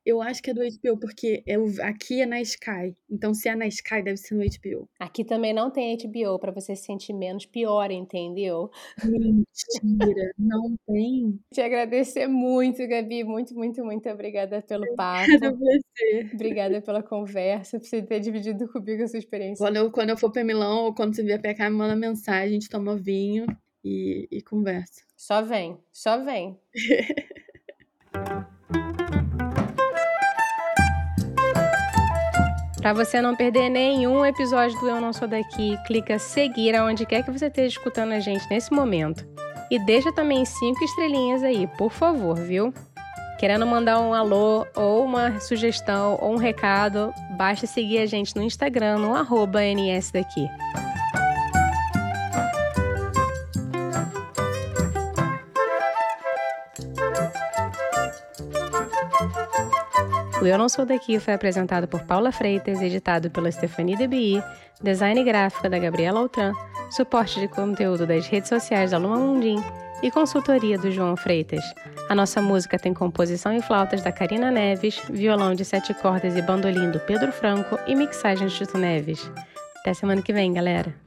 Eu acho que é do HBO, porque eu, aqui é na Sky. Então, se é na Sky, deve ser no HBO. Aqui também não tem HBO, para você se sentir menos pior, entendeu? Mentira, não tem. Te agradecer muito, Gabi. Muito, muito, muito obrigada pelo papo. Obrigada você. Obrigada pela conversa, por você ter dividido comigo a sua experiência. Quando eu, quando eu for para Milão, ou quando você vier pra cá, me manda mensagem, a gente toma vinho e, e conversa. Só vem, só vem. <laughs> Para você não perder nenhum episódio do Eu Não Sou Daqui, clica seguir aonde quer que você esteja escutando a gente nesse momento. E deixa também cinco estrelinhas aí, por favor, viu? Querendo mandar um alô ou uma sugestão ou um recado, basta seguir a gente no Instagram, no arroba NSDaqui. O Eu Não Sou Daqui foi apresentado por Paula Freitas, editado pela Stephanie DBI, design gráfico da Gabriela Altran, suporte de conteúdo das redes sociais da Luma Mundim e consultoria do João Freitas. A nossa música tem composição e flautas da Karina Neves, violão de sete cordas e bandolim do Pedro Franco e mixagem de Tito Neves. Até semana que vem, galera!